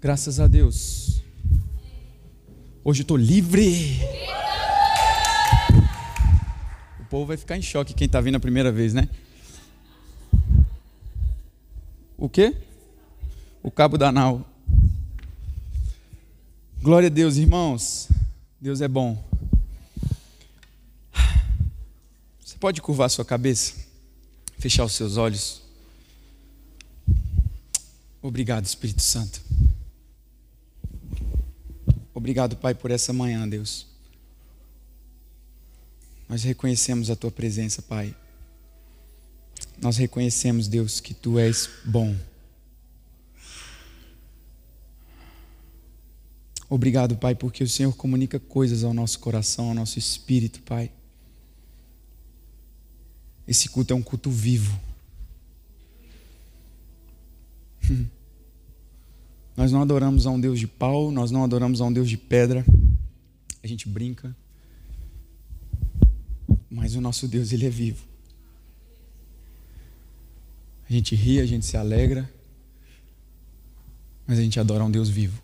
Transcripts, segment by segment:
Graças a Deus. Hoje estou livre. O povo vai ficar em choque quem está vindo a primeira vez, né? O quê? O cabo da nau. Glória a Deus, irmãos. Deus é bom. Você pode curvar sua cabeça, fechar os seus olhos. Obrigado, Espírito Santo. Obrigado, Pai, por essa manhã, Deus. Nós reconhecemos a Tua presença, Pai. Nós reconhecemos, Deus, que Tu és bom. Obrigado, Pai, porque o Senhor comunica coisas ao nosso coração, ao nosso espírito, Pai. Esse culto é um culto vivo. Nós não adoramos a um Deus de pau, nós não adoramos a um Deus de pedra. A gente brinca. Mas o nosso Deus, ele é vivo. A gente ri, a gente se alegra. Mas a gente adora um Deus vivo.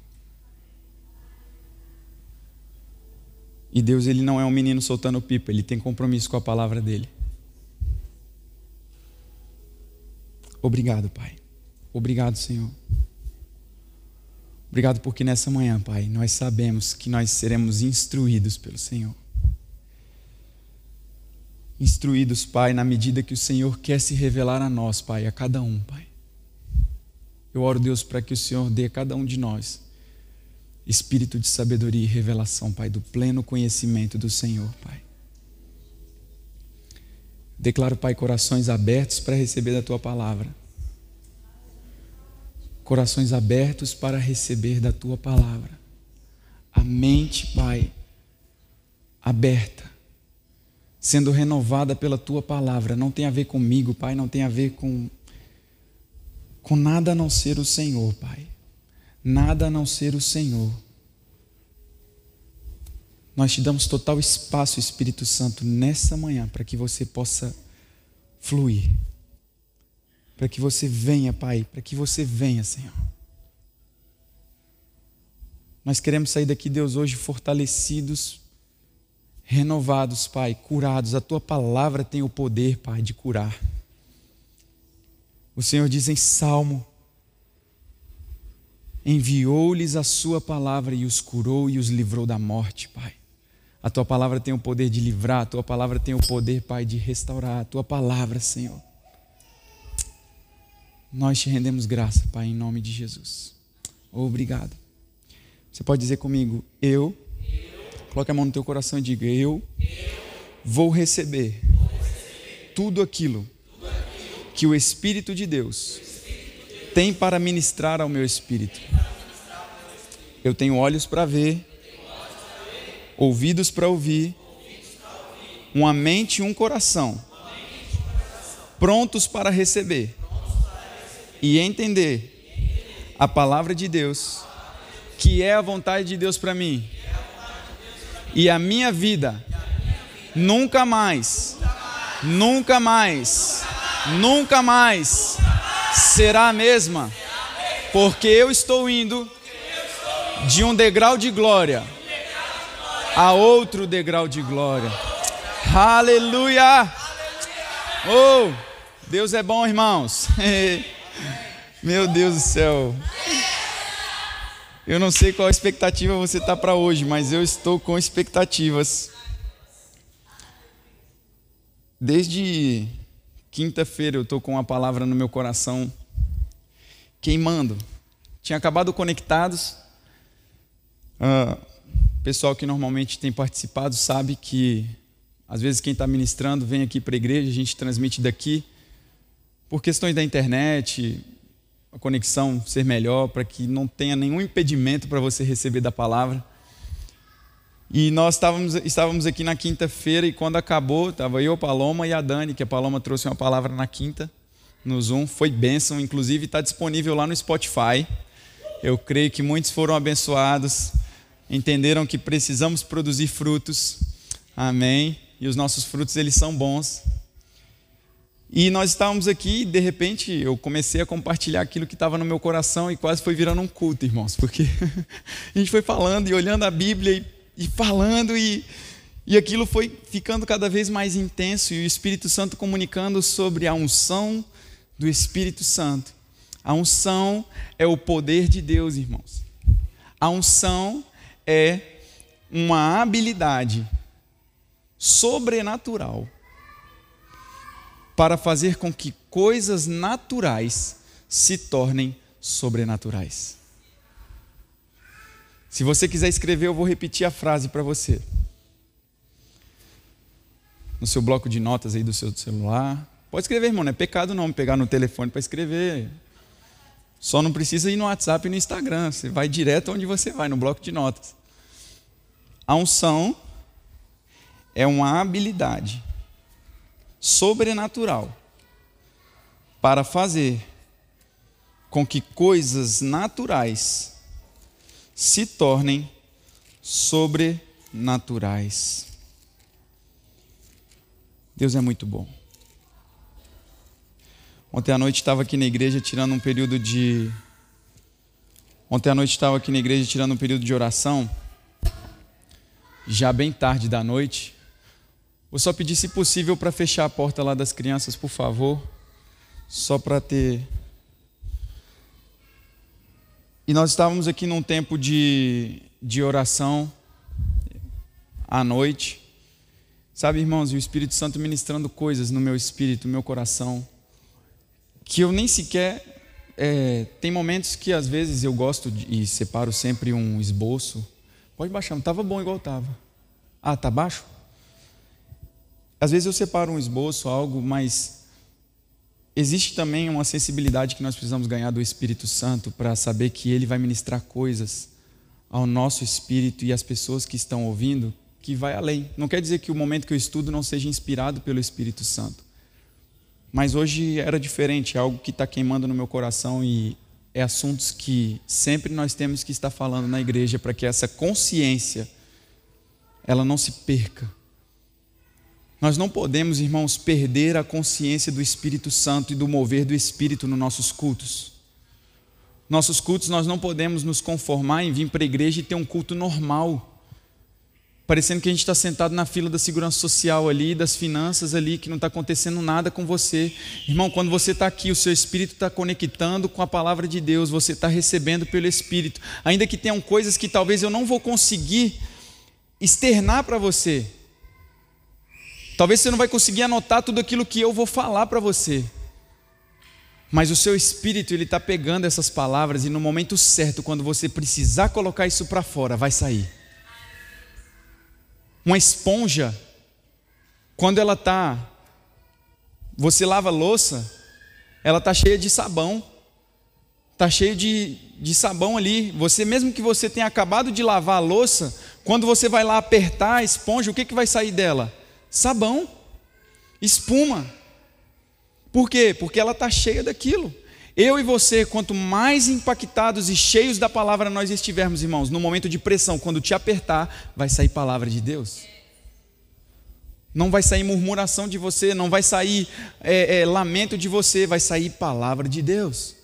E Deus, ele não é um menino soltando pipa, ele tem compromisso com a palavra dele. Obrigado, Pai. Obrigado, Senhor. Obrigado porque nessa manhã, Pai, nós sabemos que nós seremos instruídos pelo Senhor. Instruídos, Pai, na medida que o Senhor quer se revelar a nós, Pai, a cada um, Pai. Eu oro, Deus, para que o Senhor dê a cada um de nós espírito de sabedoria e revelação, Pai, do pleno conhecimento do Senhor, Pai. Declaro, Pai, corações abertos para receber da tua palavra corações abertos para receber da tua palavra. A mente, Pai, aberta, sendo renovada pela tua palavra. Não tem a ver comigo, Pai, não tem a ver com com nada a não ser o Senhor, Pai. Nada a não ser o Senhor. Nós te damos total espaço, Espírito Santo, nessa manhã, para que você possa fluir para que você venha, Pai, para que você venha, Senhor. Nós queremos sair daqui, Deus, hoje fortalecidos, renovados, Pai, curados. A tua palavra tem o poder, Pai, de curar. O Senhor diz em Salmo: enviou-lhes a sua palavra e os curou e os livrou da morte, Pai. A tua palavra tem o poder de livrar, a tua palavra tem o poder, Pai, de restaurar. A tua palavra, Senhor nós te rendemos graça, Pai, em nome de Jesus. Obrigado. Você pode dizer comigo, eu, eu coloque a mão no teu coração e diga, eu, eu vou, receber vou receber tudo aquilo, tudo aquilo que o Espírito de Deus, Espírito de Deus tem para ministrar ao meu espírito. Eu tenho olhos para ver, ouvidos para ouvir, uma mente e um coração prontos para receber e entender a palavra de Deus, que é a vontade de Deus para mim, e a minha vida nunca mais, nunca mais, nunca mais será a mesma, porque eu estou indo de um degrau de glória a outro degrau de glória. Aleluia! Oh, Deus é bom, irmãos. Meu Deus do céu. Eu não sei qual expectativa você está para hoje, mas eu estou com expectativas. Desde quinta-feira eu estou com uma palavra no meu coração queimando. Tinha acabado conectados. Uh, pessoal que normalmente tem participado sabe que às vezes quem está ministrando vem aqui para a igreja, a gente transmite daqui. Por questões da internet, a conexão ser melhor, para que não tenha nenhum impedimento para você receber da palavra. E nós estávamos, estávamos aqui na quinta-feira e quando acabou, estava eu, a Paloma e a Dani, que a Paloma trouxe uma palavra na quinta, no Zoom, foi bênção, inclusive está disponível lá no Spotify. Eu creio que muitos foram abençoados, entenderam que precisamos produzir frutos, amém? E os nossos frutos, eles são bons. E nós estávamos aqui e de repente eu comecei a compartilhar aquilo que estava no meu coração e quase foi virando um culto, irmãos, porque a gente foi falando e olhando a Bíblia e, e falando e, e aquilo foi ficando cada vez mais intenso e o Espírito Santo comunicando sobre a unção do Espírito Santo. A unção é o poder de Deus, irmãos. A unção é uma habilidade sobrenatural para fazer com que coisas naturais se tornem sobrenaturais. Se você quiser escrever, eu vou repetir a frase para você. No seu bloco de notas aí do seu celular. Pode escrever, irmão, não é pecado não pegar no telefone para escrever. Só não precisa ir no WhatsApp e no Instagram. Você vai direto onde você vai, no bloco de notas. A unção é uma habilidade sobrenatural para fazer com que coisas naturais se tornem sobrenaturais. Deus é muito bom. Ontem à noite estava aqui na igreja tirando um período de. Ontem à noite estava aqui na igreja tirando um período de oração, já bem tarde da noite. Vou só pedir, se possível, para fechar a porta lá das crianças, por favor. Só para ter. E nós estávamos aqui num tempo de, de oração à noite. Sabe, irmãos, e o Espírito Santo ministrando coisas no meu espírito, no meu coração, que eu nem sequer. É, tem momentos que às vezes eu gosto de, e separo sempre um esboço. Pode baixar, não estava bom igual estava. Ah, tá baixo? Às vezes eu separo um esboço, algo, mas existe também uma sensibilidade que nós precisamos ganhar do Espírito Santo para saber que ele vai ministrar coisas ao nosso espírito e às pessoas que estão ouvindo que vai além. Não quer dizer que o momento que eu estudo não seja inspirado pelo Espírito Santo. Mas hoje era diferente, é algo que está queimando no meu coração e é assuntos que sempre nós temos que estar falando na igreja para que essa consciência ela não se perca nós não podemos, irmãos, perder a consciência do Espírito Santo e do mover do Espírito nos nossos cultos. Nossos cultos, nós não podemos nos conformar em vir para a igreja e ter um culto normal, parecendo que a gente está sentado na fila da segurança social ali, das finanças ali, que não está acontecendo nada com você. Irmão, quando você está aqui, o seu espírito está conectando com a palavra de Deus, você está recebendo pelo Espírito, ainda que tenham coisas que talvez eu não vou conseguir externar para você, Talvez você não vai conseguir anotar tudo aquilo que eu vou falar para você. Mas o seu espírito ele está pegando essas palavras e no momento certo, quando você precisar colocar isso para fora, vai sair. Uma esponja, quando ela está, você lava louça, ela está cheia de sabão, está cheia de, de sabão ali. Você mesmo que você tenha acabado de lavar a louça, quando você vai lá apertar a esponja, o que, que vai sair dela? Sabão, espuma. Por quê? Porque ela está cheia daquilo. Eu e você, quanto mais impactados e cheios da palavra nós estivermos, irmãos, no momento de pressão, quando te apertar, vai sair palavra de Deus. Não vai sair murmuração de você, não vai sair é, é, lamento de você, vai sair palavra de Deus.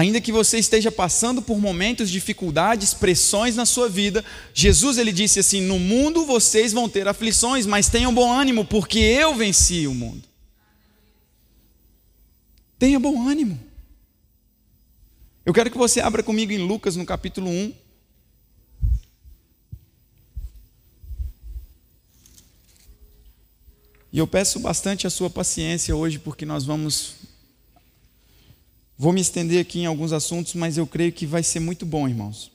Ainda que você esteja passando por momentos, dificuldades, pressões na sua vida, Jesus ele disse assim: "No mundo vocês vão ter aflições, mas tenham bom ânimo, porque eu venci o mundo." Tenha bom ânimo. Eu quero que você abra comigo em Lucas no capítulo 1. E eu peço bastante a sua paciência hoje, porque nós vamos Vou me estender aqui em alguns assuntos, mas eu creio que vai ser muito bom, irmãos.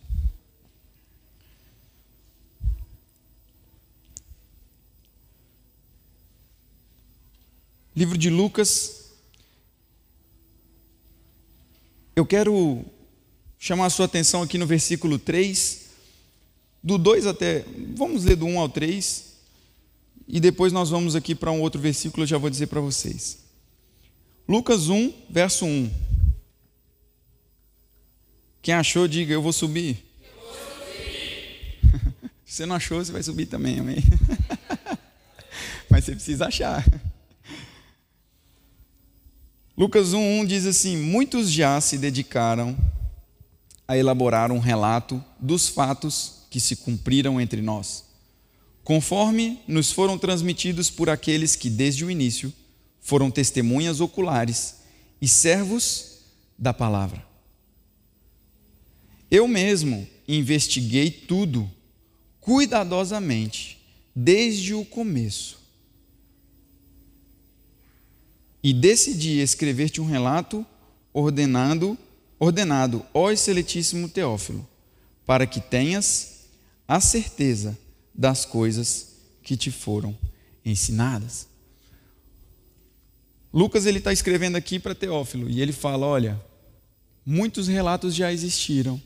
Livro de Lucas. Eu quero chamar a sua atenção aqui no versículo 3, do 2 até. Vamos ler do 1 ao 3, e depois nós vamos aqui para um outro versículo, eu já vou dizer para vocês. Lucas 1, verso 1. Quem achou, diga: Eu vou subir. Eu vou subir. Se você não achou, você vai subir também, amém? Mas você precisa achar. Lucas 1,1 diz assim: Muitos já se dedicaram a elaborar um relato dos fatos que se cumpriram entre nós, conforme nos foram transmitidos por aqueles que, desde o início, foram testemunhas oculares e servos da palavra. Eu mesmo investiguei tudo cuidadosamente, desde o começo e decidi escrever-te um relato ordenado, ordenado, ó excelentíssimo Teófilo, para que tenhas a certeza das coisas que te foram ensinadas. Lucas ele está escrevendo aqui para Teófilo e ele fala: olha, muitos relatos já existiram,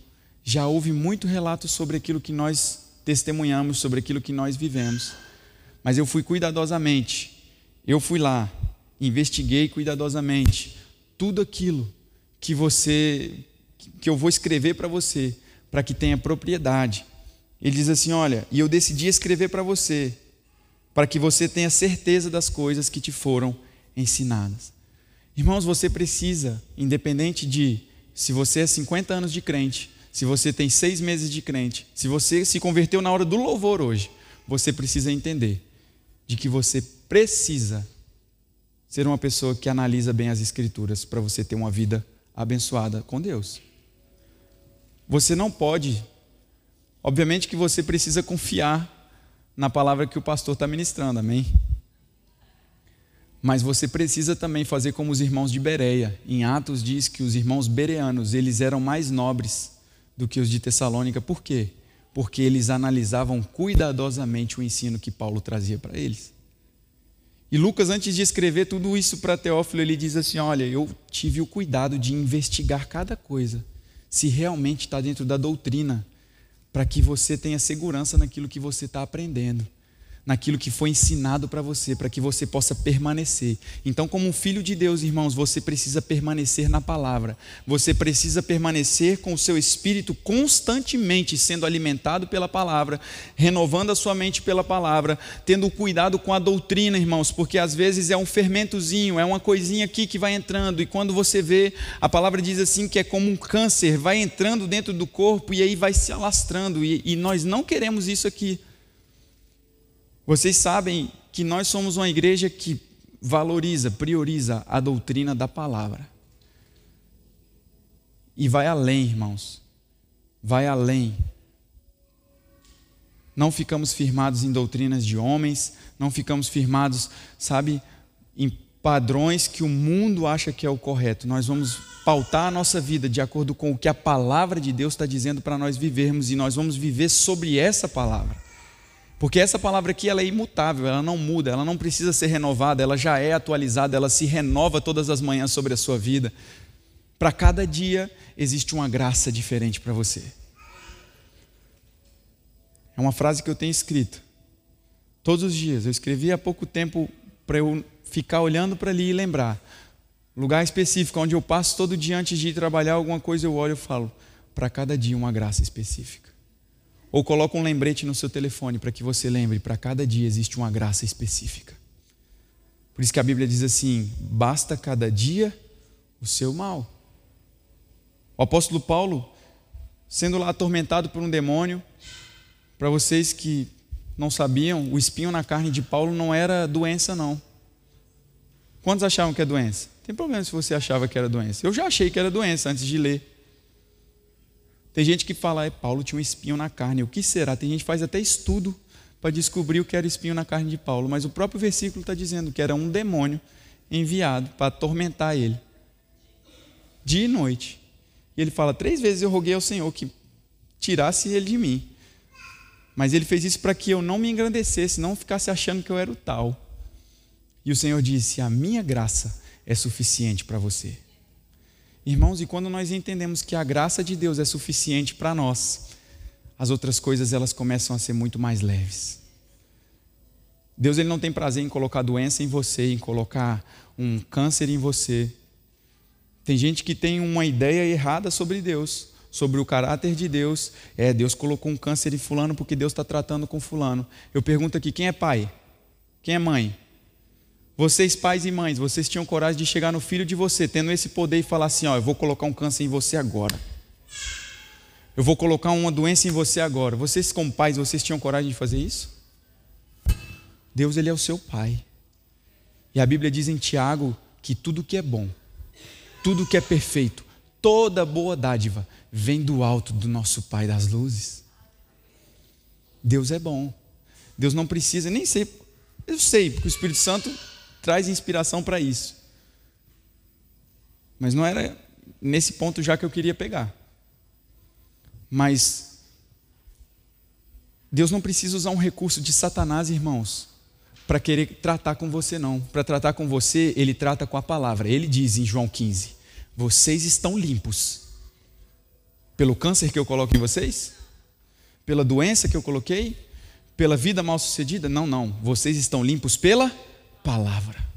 já houve muito relato sobre aquilo que nós testemunhamos, sobre aquilo que nós vivemos, mas eu fui cuidadosamente, eu fui lá, investiguei cuidadosamente tudo aquilo que você que eu vou escrever para você, para que tenha propriedade. Ele diz assim: "Olha, e eu decidi escrever para você, para que você tenha certeza das coisas que te foram ensinadas." Irmãos, você precisa, independente de se você é 50 anos de crente, se você tem seis meses de crente, se você se converteu na hora do louvor hoje, você precisa entender de que você precisa ser uma pessoa que analisa bem as Escrituras para você ter uma vida abençoada com Deus. Você não pode, obviamente que você precisa confiar na palavra que o pastor está ministrando, amém? Mas você precisa também fazer como os irmãos de Bereia. Em Atos diz que os irmãos bereanos, eles eram mais nobres do que os de Tessalônica. Por quê? Porque eles analisavam cuidadosamente o ensino que Paulo trazia para eles. E Lucas, antes de escrever tudo isso para Teófilo, ele diz assim: Olha, eu tive o cuidado de investigar cada coisa, se realmente está dentro da doutrina, para que você tenha segurança naquilo que você está aprendendo naquilo que foi ensinado para você, para que você possa permanecer. Então, como um filho de Deus, irmãos, você precisa permanecer na palavra. Você precisa permanecer com o seu espírito constantemente sendo alimentado pela palavra, renovando a sua mente pela palavra, tendo cuidado com a doutrina, irmãos, porque às vezes é um fermentozinho, é uma coisinha aqui que vai entrando e quando você vê, a palavra diz assim que é como um câncer, vai entrando dentro do corpo e aí vai se alastrando e, e nós não queremos isso aqui. Vocês sabem que nós somos uma igreja que valoriza, prioriza a doutrina da palavra. E vai além, irmãos. Vai além. Não ficamos firmados em doutrinas de homens, não ficamos firmados, sabe, em padrões que o mundo acha que é o correto. Nós vamos pautar a nossa vida de acordo com o que a palavra de Deus está dizendo para nós vivermos e nós vamos viver sobre essa palavra. Porque essa palavra aqui ela é imutável, ela não muda, ela não precisa ser renovada, ela já é atualizada, ela se renova todas as manhãs sobre a sua vida. Para cada dia existe uma graça diferente para você. É uma frase que eu tenho escrito todos os dias. Eu escrevi há pouco tempo para eu ficar olhando para ali e lembrar. Lugar específico onde eu passo todo dia antes de ir trabalhar alguma coisa, eu olho e falo: para cada dia uma graça específica. Ou coloca um lembrete no seu telefone para que você lembre, para cada dia existe uma graça específica. Por isso que a Bíblia diz assim: basta cada dia o seu mal. O apóstolo Paulo, sendo lá atormentado por um demônio, para vocês que não sabiam, o espinho na carne de Paulo não era doença, não. Quantos achavam que é doença? Tem problema se você achava que era doença. Eu já achei que era doença antes de ler. Tem gente que fala, é, Paulo tinha um espinho na carne. O que será? Tem gente que faz até estudo para descobrir o que era espinho na carne de Paulo. Mas o próprio versículo está dizendo que era um demônio enviado para atormentar ele. Dia e noite. E ele fala: três vezes eu roguei ao Senhor que tirasse ele de mim. Mas ele fez isso para que eu não me engrandecesse, não ficasse achando que eu era o tal. E o Senhor disse: A minha graça é suficiente para você. Irmãos, e quando nós entendemos que a graça de Deus é suficiente para nós, as outras coisas elas começam a ser muito mais leves. Deus ele não tem prazer em colocar doença em você, em colocar um câncer em você. Tem gente que tem uma ideia errada sobre Deus, sobre o caráter de Deus. É, Deus colocou um câncer em fulano porque Deus está tratando com fulano. Eu pergunto aqui, quem é pai? Quem é mãe? Vocês, pais e mães, vocês tinham coragem de chegar no filho de você, tendo esse poder e falar assim: Ó, eu vou colocar um câncer em você agora. Eu vou colocar uma doença em você agora. Vocês, como pais, vocês tinham coragem de fazer isso? Deus, Ele é o seu pai. E a Bíblia diz em Tiago que tudo que é bom, tudo que é perfeito, toda boa dádiva vem do alto do nosso Pai das luzes. Deus é bom. Deus não precisa, nem sei, eu sei, porque o Espírito Santo traz inspiração para isso. Mas não era nesse ponto já que eu queria pegar. Mas Deus não precisa usar um recurso de Satanás, irmãos, para querer tratar com você, não. Para tratar com você, ele trata com a palavra. Ele diz em João 15: Vocês estão limpos. Pelo câncer que eu coloco em vocês? Pela doença que eu coloquei? Pela vida mal sucedida? Não, não. Vocês estão limpos pela palavra.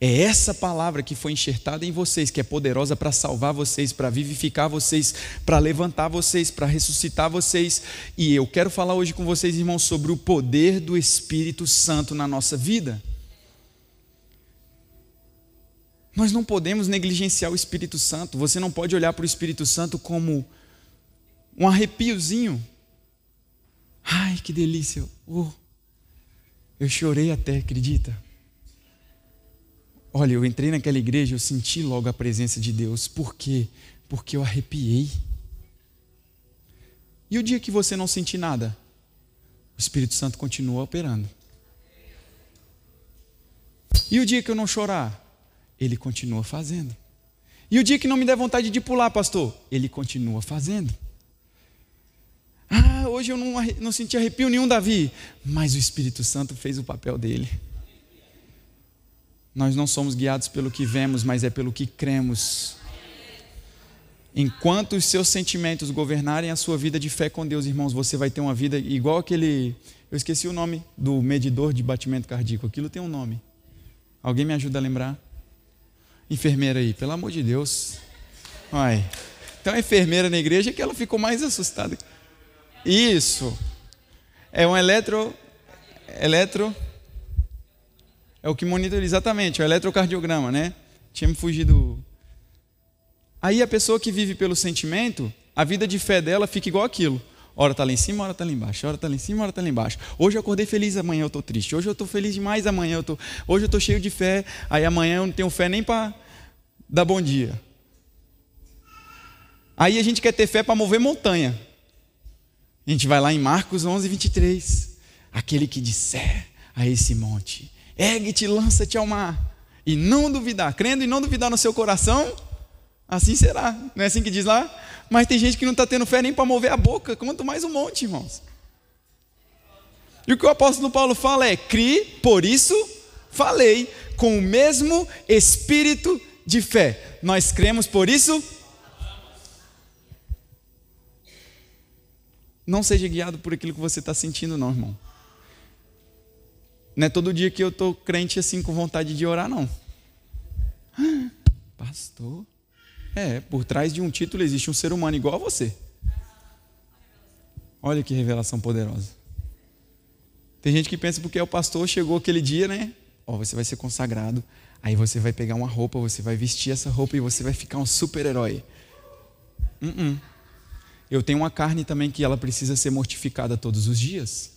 É essa palavra que foi enxertada em vocês, que é poderosa para salvar vocês, para vivificar vocês, para levantar vocês, para ressuscitar vocês. E eu quero falar hoje com vocês, irmãos, sobre o poder do Espírito Santo na nossa vida. Nós não podemos negligenciar o Espírito Santo. Você não pode olhar para o Espírito Santo como um arrepiozinho. Ai, que delícia. Oh, eu chorei até, acredita? Olha, eu entrei naquela igreja, eu senti logo a presença de Deus. Por quê? Porque eu arrepiei. E o dia que você não sentir nada, o Espírito Santo continua operando. E o dia que eu não chorar, ele continua fazendo. E o dia que não me der vontade de pular, pastor, ele continua fazendo. Ah, hoje eu não, não senti arrepio nenhum, Davi, mas o Espírito Santo fez o papel dele. Nós não somos guiados pelo que vemos, mas é pelo que cremos. Enquanto os seus sentimentos governarem a sua vida de fé com Deus, irmãos, você vai ter uma vida igual aquele. Eu esqueci o nome do medidor de batimento cardíaco. Aquilo tem um nome. Alguém me ajuda a lembrar? Enfermeira aí, pelo amor de Deus. Ai. Então a enfermeira na igreja que ela ficou mais assustada. Isso. É um eletro. Eletro. É o que monitora exatamente, o eletrocardiograma, né? Tinha me fugido. Aí a pessoa que vive pelo sentimento, a vida de fé dela fica igual aquilo. Hora está lá em cima, hora está lá embaixo. Hora está lá em cima, hora está lá embaixo. Hoje eu acordei feliz, amanhã eu estou triste. Hoje eu estou feliz demais, amanhã eu estou. Hoje eu estou cheio de fé, aí amanhã eu não tenho fé nem para dar bom dia. Aí a gente quer ter fé para mover montanha. A gente vai lá em Marcos 11, 23. Aquele que disser a esse monte: ergue-te, lança-te ao mar. E não duvidar, crendo e não duvidar no seu coração, assim será. Não é assim que diz lá? Mas tem gente que não está tendo fé nem para mover a boca, quanto mais um monte, irmãos. E o que o apóstolo Paulo fala é: crie, por isso falei, com o mesmo espírito de fé. Nós cremos, por isso. Não seja guiado por aquilo que você está sentindo, não, irmão. Não é todo dia que eu estou crente assim com vontade de orar, não. Pastor? É, por trás de um título existe um ser humano igual a você. Olha que revelação poderosa. Tem gente que pensa porque é o pastor, chegou aquele dia, né? Ó, você vai ser consagrado. Aí você vai pegar uma roupa, você vai vestir essa roupa e você vai ficar um super-herói. Uh -uh. Eu tenho uma carne também que ela precisa ser mortificada todos os dias.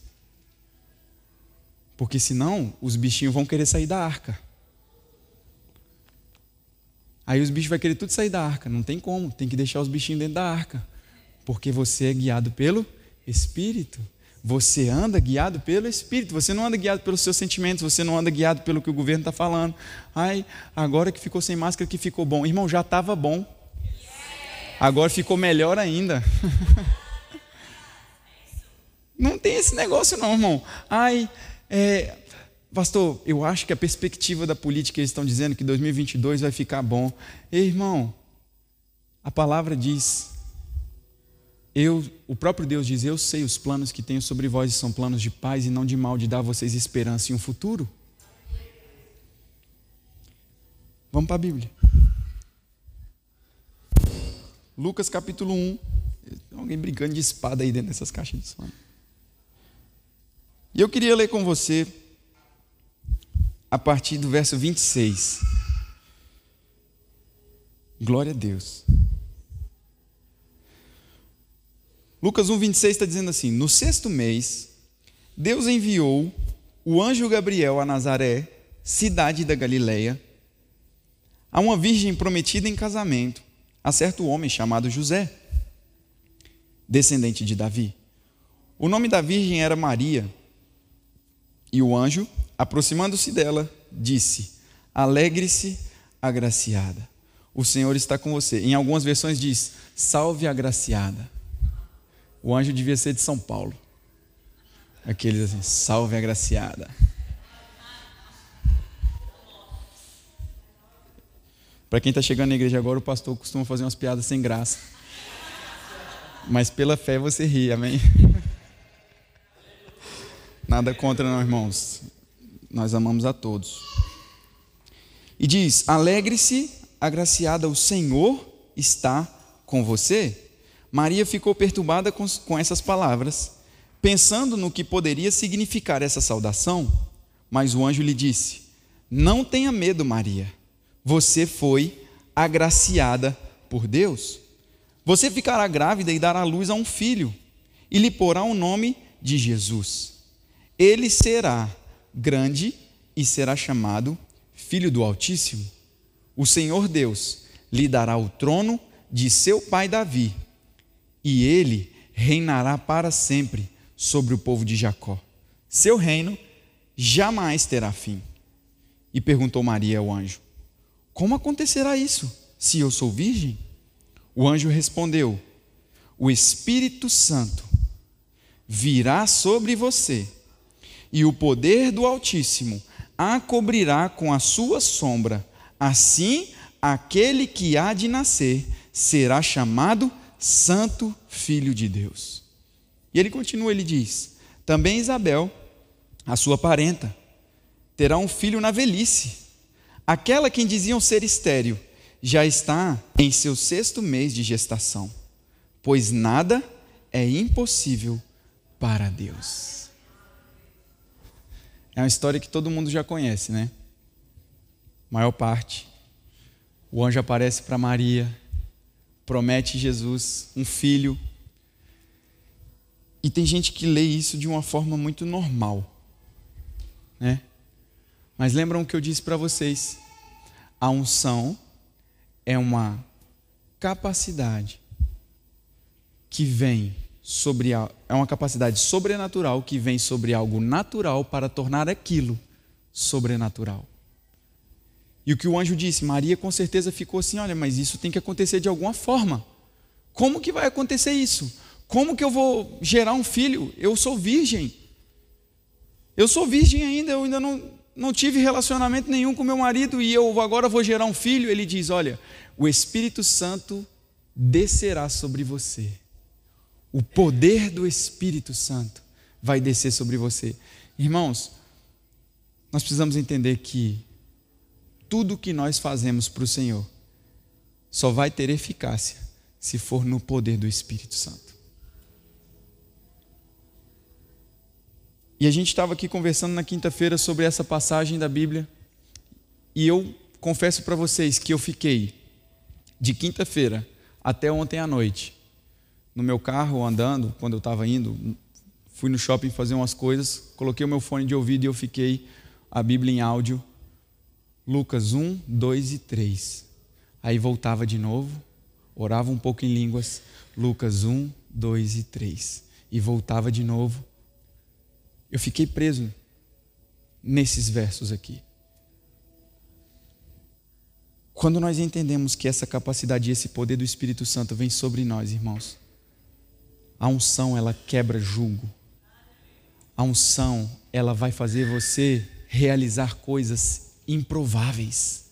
Porque senão os bichinhos vão querer sair da arca. Aí os bichos vão querer tudo sair da arca. Não tem como, tem que deixar os bichinhos dentro da arca. Porque você é guiado pelo Espírito. Você anda guiado pelo Espírito. Você não anda guiado pelos seus sentimentos. Você não anda guiado pelo que o governo está falando. Ai, agora que ficou sem máscara, que ficou bom. Irmão, já estava bom. Agora ficou melhor ainda. não tem esse negócio, não, irmão. Ai, é, pastor, eu acho que a perspectiva da política eles estão dizendo que 2022 vai ficar bom. Ei, irmão, a palavra diz, eu, o próprio Deus diz: Eu sei os planos que tenho sobre vós, são planos de paz e não de mal, de dar a vocês esperança e um futuro. Vamos para a Bíblia. Lucas capítulo 1. Tem alguém brincando de espada aí dentro dessas caixas de som. E eu queria ler com você a partir do verso 26. Glória a Deus. Lucas 1, 26 está dizendo assim: No sexto mês, Deus enviou o anjo Gabriel a Nazaré, cidade da Galileia, a uma virgem prometida em casamento, a certo homem chamado José, descendente de Davi. O nome da virgem era Maria. E o anjo, aproximando-se dela, disse: Alegre-se, agraciada. O Senhor está com você. Em algumas versões diz: Salve, agraciada. O anjo devia ser de São Paulo. Aqueles assim: Salve, agraciada. Para quem está chegando na igreja agora, o pastor costuma fazer umas piadas sem graça. Mas pela fé você ri, amém? Nada contra, não, irmãos. Nós amamos a todos. E diz: Alegre-se, agraciada, o Senhor está com você. Maria ficou perturbada com, com essas palavras, pensando no que poderia significar essa saudação. Mas o anjo lhe disse: Não tenha medo, Maria. Você foi agraciada por Deus. Você ficará grávida e dará luz a um filho, e lhe porá o nome de Jesus. Ele será grande e será chamado Filho do Altíssimo. O Senhor Deus lhe dará o trono de seu pai Davi, e ele reinará para sempre sobre o povo de Jacó. Seu reino jamais terá fim. E perguntou Maria ao anjo: Como acontecerá isso, se eu sou virgem? O anjo respondeu: O Espírito Santo virá sobre você e o poder do Altíssimo a cobrirá com a sua sombra. Assim, aquele que há de nascer será chamado Santo Filho de Deus. E ele continua, ele diz: Também Isabel, a sua parenta, terá um filho na velhice. Aquela quem diziam ser estéril já está em seu sexto mês de gestação, pois nada é impossível para Deus. É uma história que todo mundo já conhece, né? Maior parte. O anjo aparece para Maria, promete Jesus um filho. E tem gente que lê isso de uma forma muito normal, né? Mas lembram o que eu disse para vocês? A unção é uma capacidade que vem sobre a, é uma capacidade sobrenatural que vem sobre algo natural para tornar aquilo sobrenatural. E o que o anjo disse, Maria com certeza ficou assim: olha, mas isso tem que acontecer de alguma forma. Como que vai acontecer isso? Como que eu vou gerar um filho? Eu sou virgem. Eu sou virgem ainda, eu ainda não, não tive relacionamento nenhum com meu marido e eu agora vou gerar um filho. Ele diz: Olha, o Espírito Santo descerá sobre você o poder do Espírito Santo vai descer sobre você. Irmãos, nós precisamos entender que tudo que nós fazemos para o Senhor só vai ter eficácia se for no poder do Espírito Santo. E a gente estava aqui conversando na quinta-feira sobre essa passagem da Bíblia, e eu confesso para vocês que eu fiquei de quinta-feira até ontem à noite no meu carro andando, quando eu estava indo, fui no shopping fazer umas coisas, coloquei o meu fone de ouvido e eu fiquei a Bíblia em áudio, Lucas 1, 2 e 3. Aí voltava de novo, orava um pouco em línguas, Lucas 1, 2 e 3. E voltava de novo. Eu fiquei preso nesses versos aqui. Quando nós entendemos que essa capacidade esse poder do Espírito Santo vem sobre nós, irmãos, a unção, ela quebra julgo. A unção, ela vai fazer você realizar coisas improváveis.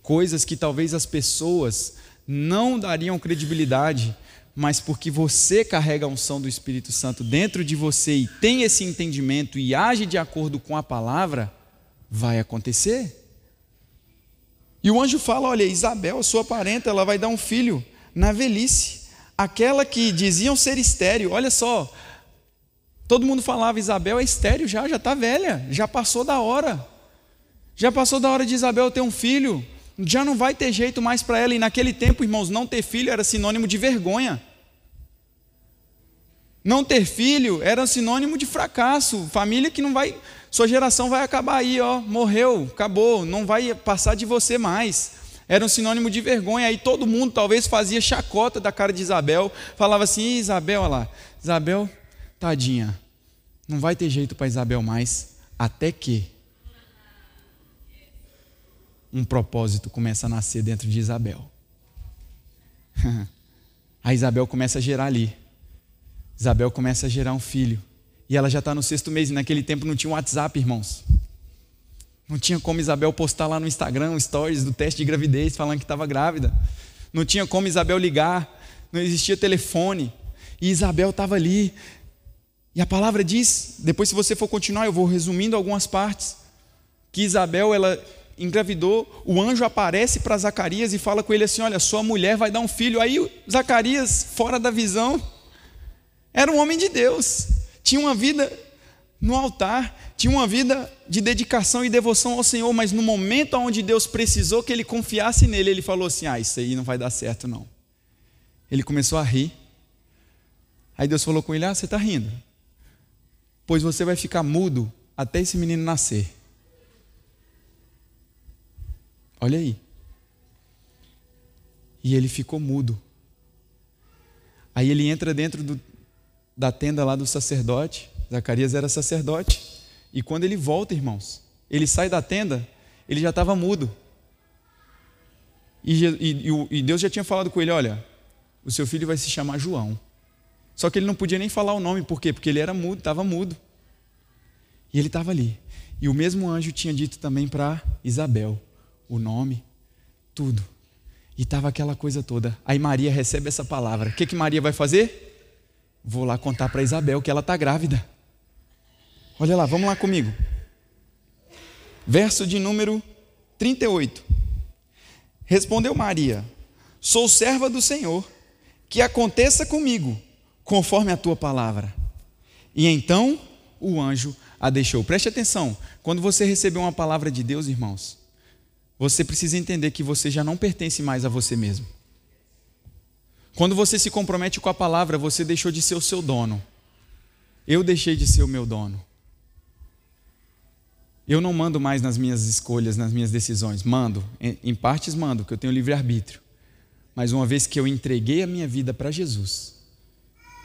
Coisas que talvez as pessoas não dariam credibilidade, mas porque você carrega a unção do Espírito Santo dentro de você e tem esse entendimento e age de acordo com a palavra, vai acontecer. E o anjo fala: Olha, Isabel, sua parenta, ela vai dar um filho na velhice aquela que diziam ser estéreo, olha só, todo mundo falava, Isabel é estéreo já, já está velha, já passou da hora. Já passou da hora de Isabel ter um filho, já não vai ter jeito mais para ela. E naquele tempo, irmãos, não ter filho era sinônimo de vergonha. Não ter filho era sinônimo de fracasso. Família que não vai, sua geração vai acabar aí, ó, morreu, acabou, não vai passar de você mais. Era um sinônimo de vergonha. Aí todo mundo talvez fazia chacota da cara de Isabel, falava assim: Isabel, olha lá, Isabel, tadinha, não vai ter jeito para Isabel mais, até que um propósito começa a nascer dentro de Isabel. a Isabel começa a gerar ali. Isabel começa a gerar um filho. E ela já está no sexto mês, e naquele tempo não tinha WhatsApp, irmãos. Não tinha como Isabel postar lá no Instagram stories do teste de gravidez falando que estava grávida. Não tinha como Isabel ligar, não existia telefone. E Isabel estava ali. E a palavra diz, depois se você for continuar, eu vou resumindo algumas partes, que Isabel ela engravidou, o anjo aparece para Zacarias e fala com ele assim: Olha, sua mulher vai dar um filho. Aí Zacarias, fora da visão, era um homem de Deus, tinha uma vida no altar, tinha uma vida de dedicação e devoção ao Senhor, mas no momento onde Deus precisou que ele confiasse nele, ele falou assim: Ah, isso aí não vai dar certo, não. Ele começou a rir. Aí Deus falou com ele: Ah, você está rindo? Pois você vai ficar mudo até esse menino nascer. Olha aí. E ele ficou mudo. Aí ele entra dentro do, da tenda lá do sacerdote. Zacarias era sacerdote. E quando ele volta, irmãos, ele sai da tenda, ele já estava mudo. E, e, e, Deus já tinha falado com ele: olha, o seu filho vai se chamar João. Só que ele não podia nem falar o nome, por quê? Porque ele era mudo, estava mudo. E ele estava ali. E o mesmo anjo tinha dito também para Isabel: o nome, tudo. E estava aquela coisa toda. Aí Maria recebe essa palavra. O que, que Maria vai fazer? Vou lá contar para Isabel que ela está grávida. Olha lá, vamos lá comigo. Verso de número 38. Respondeu Maria: Sou serva do Senhor, que aconteça comigo, conforme a tua palavra. E então o anjo a deixou. Preste atenção, quando você receber uma palavra de Deus, irmãos, você precisa entender que você já não pertence mais a você mesmo. Quando você se compromete com a palavra, você deixou de ser o seu dono. Eu deixei de ser o meu dono. Eu não mando mais nas minhas escolhas, nas minhas decisões. Mando, em partes mando, porque eu tenho livre-arbítrio. Mas uma vez que eu entreguei a minha vida para Jesus,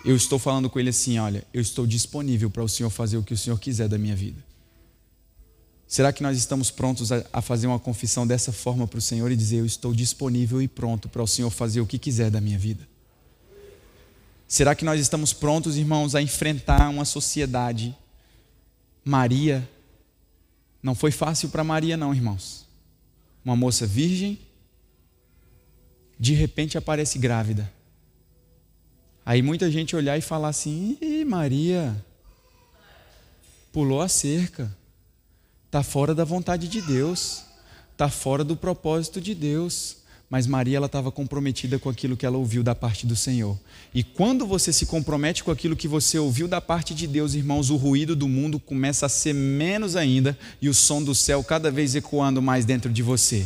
eu estou falando com Ele assim: olha, eu estou disponível para o Senhor fazer o que o Senhor quiser da minha vida. Será que nós estamos prontos a, fazer uma confissão dessa forma para o Senhor e dizer: Eu estou disponível e pronto para o Senhor fazer o que quiser da minha vida? Será que nós estamos prontos, irmãos, a enfrentar uma sociedade? Maria, não foi fácil para Maria, não, irmãos. Uma moça virgem, de repente aparece grávida. Aí muita gente olhar e falar assim: Maria, pulou a cerca está fora da vontade de Deus, está fora do propósito de Deus. Mas Maria ela estava comprometida com aquilo que ela ouviu da parte do Senhor. E quando você se compromete com aquilo que você ouviu da parte de Deus, irmãos, o ruído do mundo começa a ser menos ainda e o som do céu cada vez ecoando mais dentro de você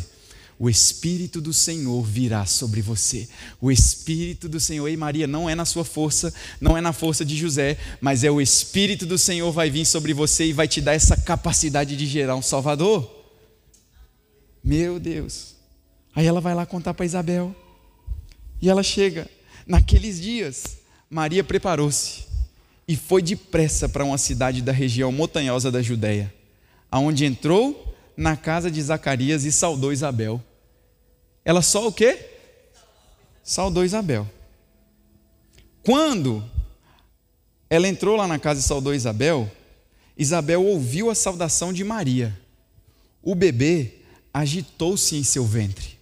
o Espírito do Senhor virá sobre você. O Espírito do Senhor, e Maria, não é na sua força, não é na força de José, mas é o Espírito do Senhor vai vir sobre você e vai te dar essa capacidade de gerar um Salvador. Meu Deus. Aí ela vai lá contar para Isabel. E ela chega. Naqueles dias, Maria preparou-se e foi depressa para uma cidade da região montanhosa da Judéia, aonde entrou na casa de Zacarias e saudou Isabel. Ela só o quê? Saudou Isabel. Quando ela entrou lá na casa e saudou Isabel, Isabel ouviu a saudação de Maria. O bebê agitou-se em seu ventre.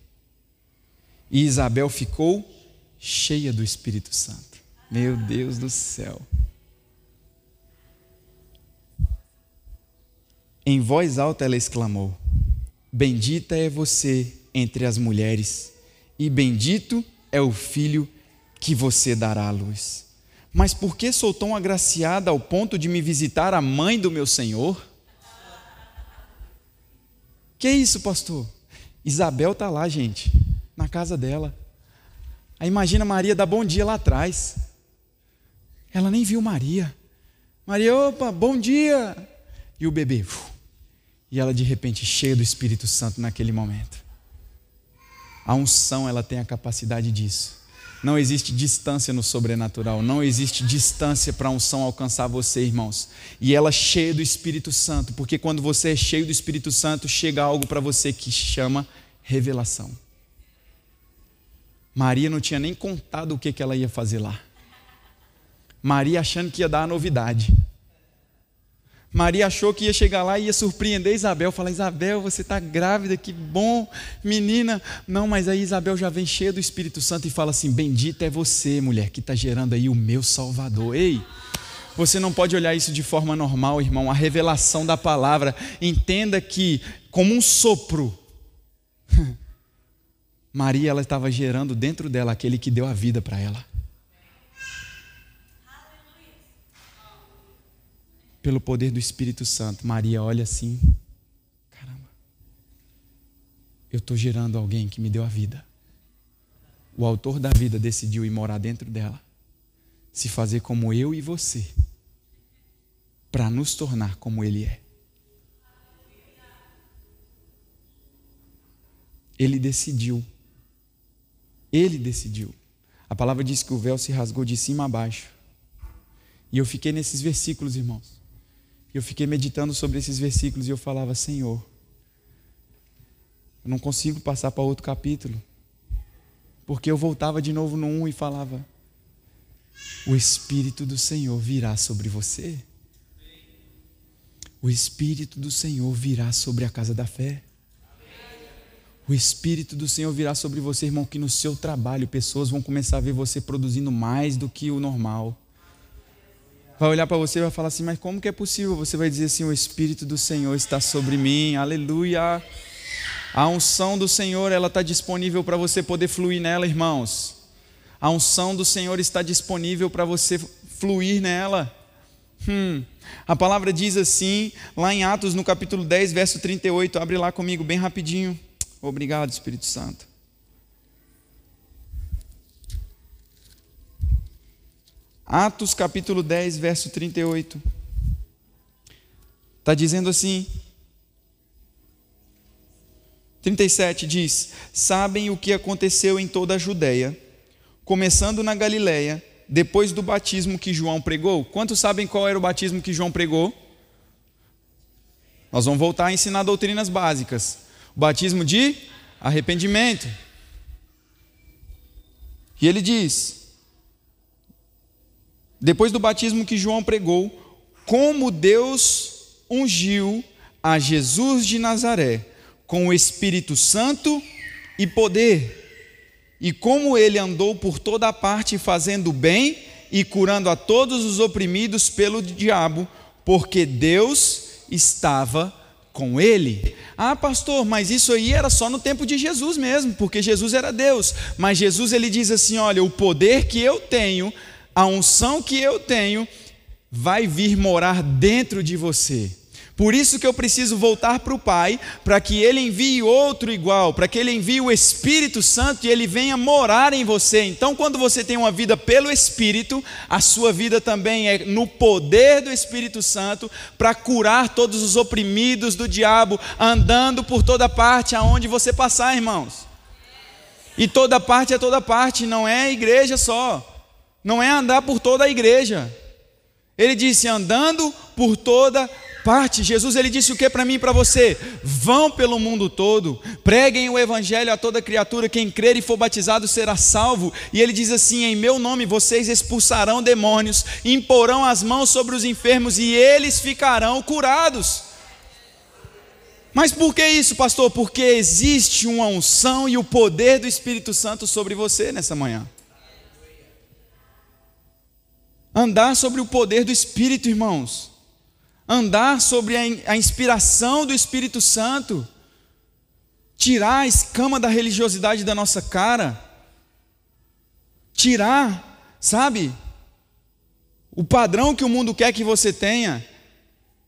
E Isabel ficou cheia do Espírito Santo. Meu Deus do céu. Em voz alta ela exclamou: Bendita é você entre as mulheres, e bendito é o filho que você dará à luz. Mas por que sou tão agraciada ao ponto de me visitar a mãe do meu Senhor? Que isso, pastor? Isabel está lá, gente, na casa dela. Aí imagina Maria dar bom dia lá atrás. Ela nem viu Maria. Maria, opa, bom dia. E o bebê. E ela de repente cheia do Espírito Santo naquele momento. A unção, ela tem a capacidade disso. Não existe distância no sobrenatural, não existe distância para a unção alcançar você, irmãos. E ela cheia do Espírito Santo, porque quando você é cheio do Espírito Santo, chega algo para você que chama revelação. Maria não tinha nem contado o que, que ela ia fazer lá. Maria achando que ia dar a novidade. Maria achou que ia chegar lá e ia surpreender Isabel, falar: Isabel, você está grávida, que bom, menina. Não, mas aí Isabel já vem cheia do Espírito Santo e fala assim: Bendita é você, mulher, que está gerando aí o meu Salvador. Ei, você não pode olhar isso de forma normal, irmão. A revelação da palavra, entenda que, como um sopro, Maria ela estava gerando dentro dela aquele que deu a vida para ela. Pelo poder do Espírito Santo, Maria olha assim: caramba, eu estou gerando alguém que me deu a vida. O autor da vida decidiu ir morar dentro dela, se fazer como eu e você, para nos tornar como Ele é. Ele decidiu ele decidiu. A palavra diz que o véu se rasgou de cima a baixo. E eu fiquei nesses versículos, irmãos. Eu fiquei meditando sobre esses versículos e eu falava: Senhor, eu não consigo passar para outro capítulo. Porque eu voltava de novo no 1 e falava: O Espírito do Senhor virá sobre você. O Espírito do Senhor virá sobre a casa da fé. O Espírito do Senhor virá sobre você, irmão, que no seu trabalho pessoas vão começar a ver você produzindo mais do que o normal. Vai olhar para você e vai falar assim: Mas como que é possível? Você vai dizer assim: O Espírito do Senhor está sobre mim, aleluia. A unção do Senhor, ela está disponível para você poder fluir nela, irmãos. A unção do Senhor está disponível para você fluir nela. Hum. A palavra diz assim, lá em Atos, no capítulo 10, verso 38, abre lá comigo bem rapidinho. Obrigado, Espírito Santo. Atos capítulo 10, verso 38. Está dizendo assim. 37 diz: Sabem o que aconteceu em toda a Judéia, começando na Galiléia, depois do batismo que João pregou. Quantos sabem qual era o batismo que João pregou? Nós vamos voltar a ensinar doutrinas básicas batismo de arrependimento. E ele diz: depois do batismo que João pregou, como Deus ungiu a Jesus de Nazaré com o Espírito Santo e poder, e como ele andou por toda a parte fazendo bem e curando a todos os oprimidos pelo diabo, porque Deus estava com ele. Ah, pastor, mas isso aí era só no tempo de Jesus mesmo, porque Jesus era Deus. Mas Jesus ele diz assim: olha, o poder que eu tenho, a unção que eu tenho, vai vir morar dentro de você. Por isso que eu preciso voltar para o Pai, para que Ele envie outro igual, para que Ele envie o Espírito Santo e Ele venha morar em você. Então, quando você tem uma vida pelo Espírito, a sua vida também é no poder do Espírito Santo para curar todos os oprimidos do diabo, andando por toda parte aonde você passar, irmãos. E toda parte é toda parte, não é igreja só, não é andar por toda a igreja. Ele disse: andando por toda parte. Jesus ele disse o que para mim e para você? Vão pelo mundo todo, preguem o evangelho a toda criatura, quem crer e for batizado será salvo. E ele diz assim: em meu nome vocês expulsarão demônios, imporão as mãos sobre os enfermos e eles ficarão curados. Mas por que isso, pastor? Porque existe uma unção e o poder do Espírito Santo sobre você nessa manhã. Andar sobre o poder do Espírito, irmãos andar sobre a inspiração do Espírito Santo, tirar a escama da religiosidade da nossa cara, tirar, sabe, o padrão que o mundo quer que você tenha,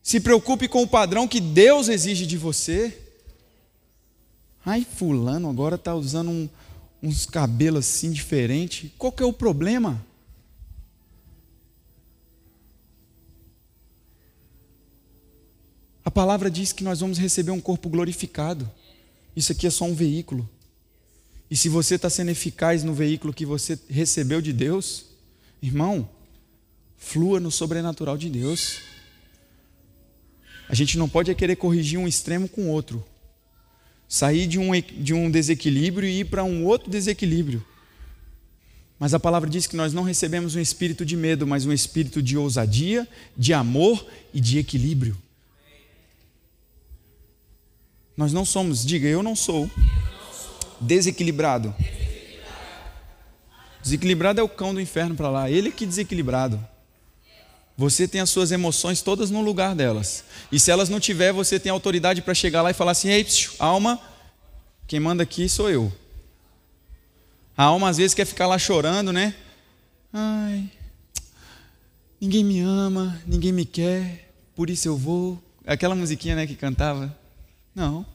se preocupe com o padrão que Deus exige de você. Ai, fulano agora está usando um, uns cabelos assim diferentes. Qual que é o problema? A palavra diz que nós vamos receber um corpo glorificado. Isso aqui é só um veículo. E se você está sendo eficaz no veículo que você recebeu de Deus, irmão, flua no sobrenatural de Deus. A gente não pode é querer corrigir um extremo com o outro. Sair de um, de um desequilíbrio e ir para um outro desequilíbrio. Mas a palavra diz que nós não recebemos um espírito de medo, mas um espírito de ousadia, de amor e de equilíbrio. Nós não somos, diga, eu não sou desequilibrado. Desequilibrado é o cão do inferno para lá, ele que desequilibrado. Você tem as suas emoções todas no lugar delas. E se elas não tiver, você tem autoridade para chegar lá e falar assim: "Ei, psiu, alma, quem manda aqui sou eu". A alma às vezes quer ficar lá chorando, né? Ai, ninguém me ama, ninguém me quer, por isso eu vou. Aquela musiquinha, né, que cantava. Não.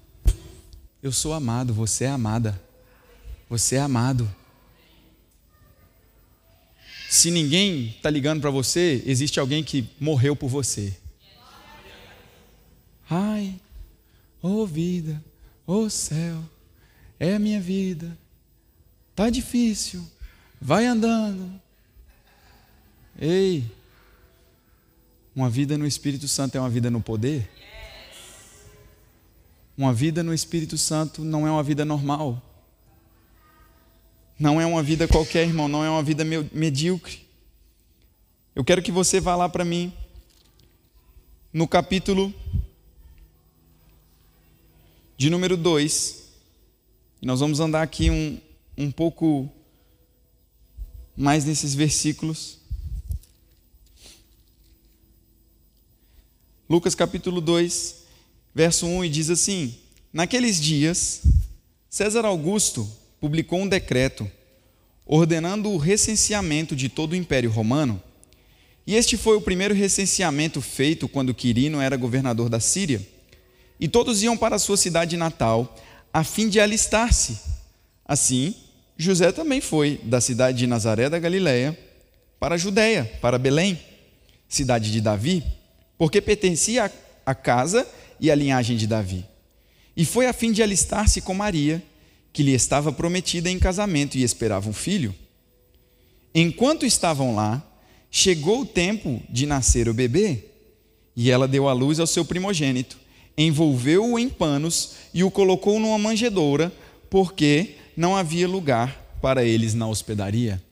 Eu sou amado, você é amada. Você é amado. Se ninguém está ligando para você, existe alguém que morreu por você. Ai, ô oh vida, ô oh céu, é a minha vida. Tá difícil. Vai andando. Ei, uma vida no Espírito Santo é uma vida no poder? Uma vida no Espírito Santo não é uma vida normal. Não é uma vida qualquer, irmão, não é uma vida medíocre. Eu quero que você vá lá para mim, no capítulo de número 2. E nós vamos andar aqui um, um pouco mais nesses versículos. Lucas capítulo 2, verso 1, e diz assim: Naqueles dias, César Augusto publicou um decreto ordenando o recenseamento de todo o Império Romano. E este foi o primeiro recenseamento feito quando Quirino era governador da Síria. E todos iam para a sua cidade natal a fim de alistar-se. Assim, José também foi da cidade de Nazaré da Galiléia para a Judéia, para Belém, cidade de Davi, porque pertencia à casa e à linhagem de Davi. E foi a fim de alistar-se com Maria, que lhe estava prometida em casamento e esperava um filho. Enquanto estavam lá, chegou o tempo de nascer o bebê, e ela deu à luz ao seu primogênito, envolveu-o em panos e o colocou numa manjedoura, porque não havia lugar para eles na hospedaria.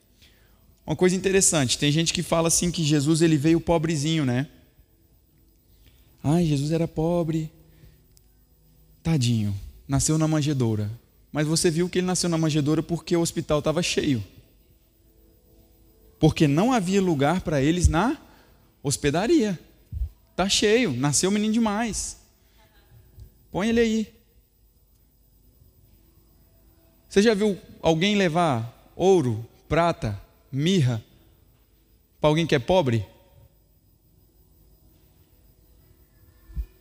Uma coisa interessante, tem gente que fala assim que Jesus ele veio pobrezinho, né? Ai, Jesus era pobre. Tadinho, nasceu na manjedoura. Mas você viu que ele nasceu na manjedoura porque o hospital estava cheio. Porque não havia lugar para eles na hospedaria. Está cheio, nasceu menino demais. Põe ele aí. Você já viu alguém levar ouro, prata, mirra para alguém que é pobre?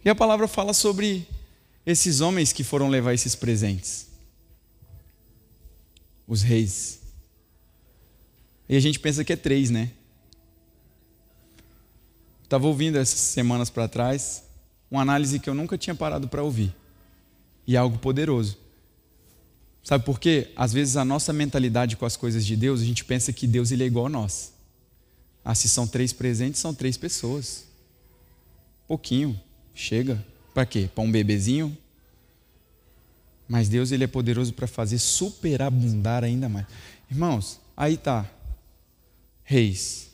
E a palavra fala sobre esses homens que foram levar esses presentes os reis. E a gente pensa que é três, né? Estava ouvindo essas semanas para trás uma análise que eu nunca tinha parado para ouvir. E é algo poderoso. Sabe por quê? Às vezes a nossa mentalidade com as coisas de Deus, a gente pensa que Deus ele é igual a nós. Ah, se são três presentes, são três pessoas. Pouquinho, chega. Para quê? Para um bebezinho? Mas Deus ele é poderoso para fazer superabundar ainda mais. Irmãos, aí tá. Reis.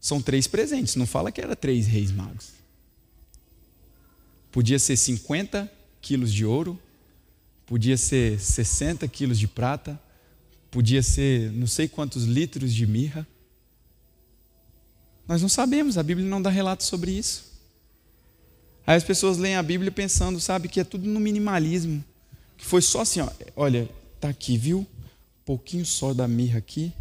São três presentes, não fala que era três reis magos. Podia ser 50 quilos de ouro, podia ser 60 quilos de prata, podia ser não sei quantos litros de mirra. Nós não sabemos, a Bíblia não dá relato sobre isso. Aí as pessoas leem a Bíblia pensando, sabe, que é tudo no minimalismo que foi só assim, ó, olha, tá aqui, viu? pouquinho só da mirra aqui.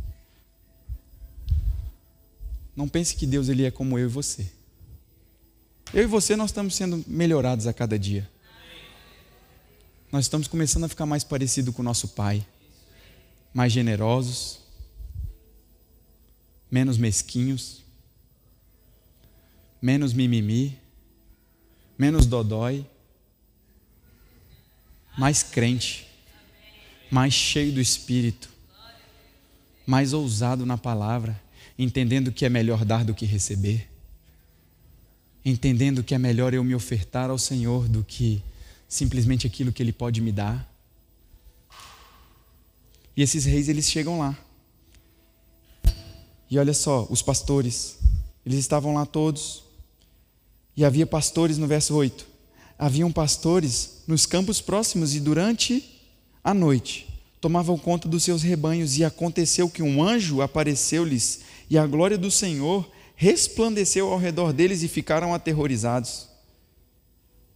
Não pense que Deus ele é como eu e você. Eu e você nós estamos sendo melhorados a cada dia. nós estamos começando a ficar mais parecido com o nosso Pai, mais generosos, menos mesquinhos, menos mimimi, menos dodói, mais crente, mais cheio do Espírito, mais ousado na palavra, entendendo que é melhor dar do que receber, entendendo que é melhor eu me ofertar ao Senhor do que simplesmente aquilo que Ele pode me dar. E esses reis, eles chegam lá. E olha só, os pastores, eles estavam lá todos. E havia pastores no verso 8. Haviam pastores nos campos próximos e durante a noite tomavam conta dos seus rebanhos. E aconteceu que um anjo apareceu-lhes e a glória do Senhor resplandeceu ao redor deles e ficaram aterrorizados.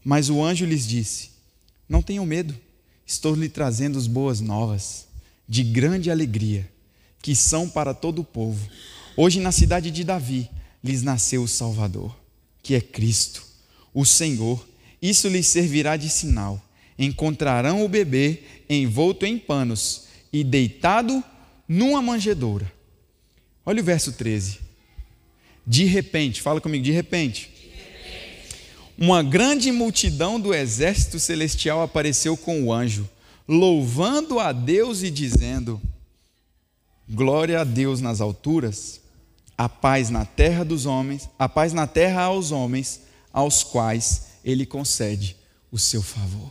Mas o anjo lhes disse: Não tenham medo, estou lhe trazendo as boas novas, de grande alegria, que são para todo o povo. Hoje, na cidade de Davi, lhes nasceu o Salvador, que é Cristo, o Senhor. Isso lhes servirá de sinal. Encontrarão o bebê envolto em panos e deitado numa manjedoura. Olha o verso 13. De repente, fala comigo, de repente. Uma grande multidão do exército celestial apareceu com o anjo, louvando a Deus e dizendo: Glória a Deus nas alturas, a paz na terra dos homens, a paz na terra aos homens, aos quais ele concede o seu favor.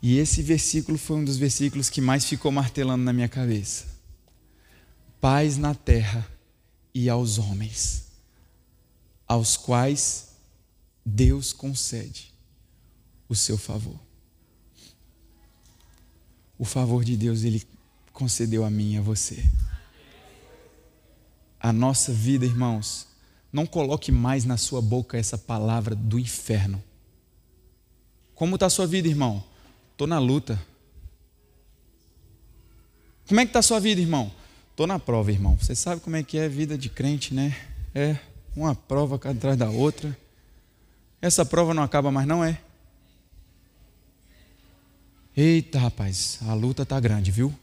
E esse versículo foi um dos versículos que mais ficou martelando na minha cabeça paz na terra e aos homens, aos quais Deus concede o seu favor. O favor de Deus ele concedeu a mim e a você. A nossa vida, irmãos, não coloque mais na sua boca essa palavra do inferno. Como está a sua vida, irmão? Estou na luta. Como é que está a sua vida, irmão? Estou na prova, irmão. Você sabe como é que é a vida de crente, né? É uma prova atrás da outra. Essa prova não acaba mais, não é? Eita, rapaz, a luta está grande, viu?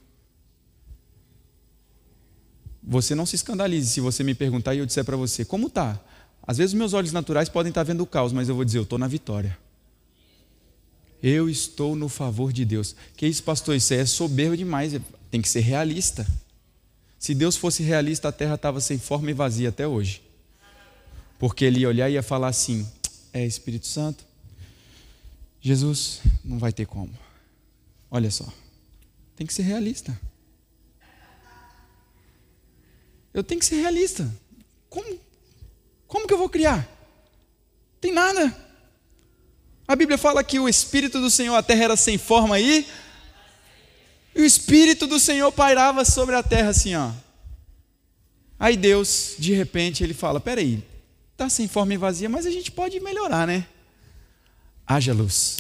Você não se escandalize se você me perguntar e eu disser para você, como tá? Às vezes meus olhos naturais podem estar tá vendo o caos, mas eu vou dizer, eu estou na vitória. Eu estou no favor de Deus. Que isso, pastor? Isso é soberbo demais. Tem que ser realista. Se Deus fosse realista, a terra estava sem forma e vazia até hoje. Porque ele ia olhar e ia falar assim: é Espírito Santo, Jesus, não vai ter como. Olha só, tem que ser realista. Eu tenho que ser realista. Como, como que eu vou criar? Tem nada. A Bíblia fala que o Espírito do Senhor, a terra era sem forma e e o Espírito do Senhor pairava sobre a terra assim, ó. Aí Deus, de repente, ele fala: peraí, está sem forma e vazia, mas a gente pode melhorar, né? Haja luz.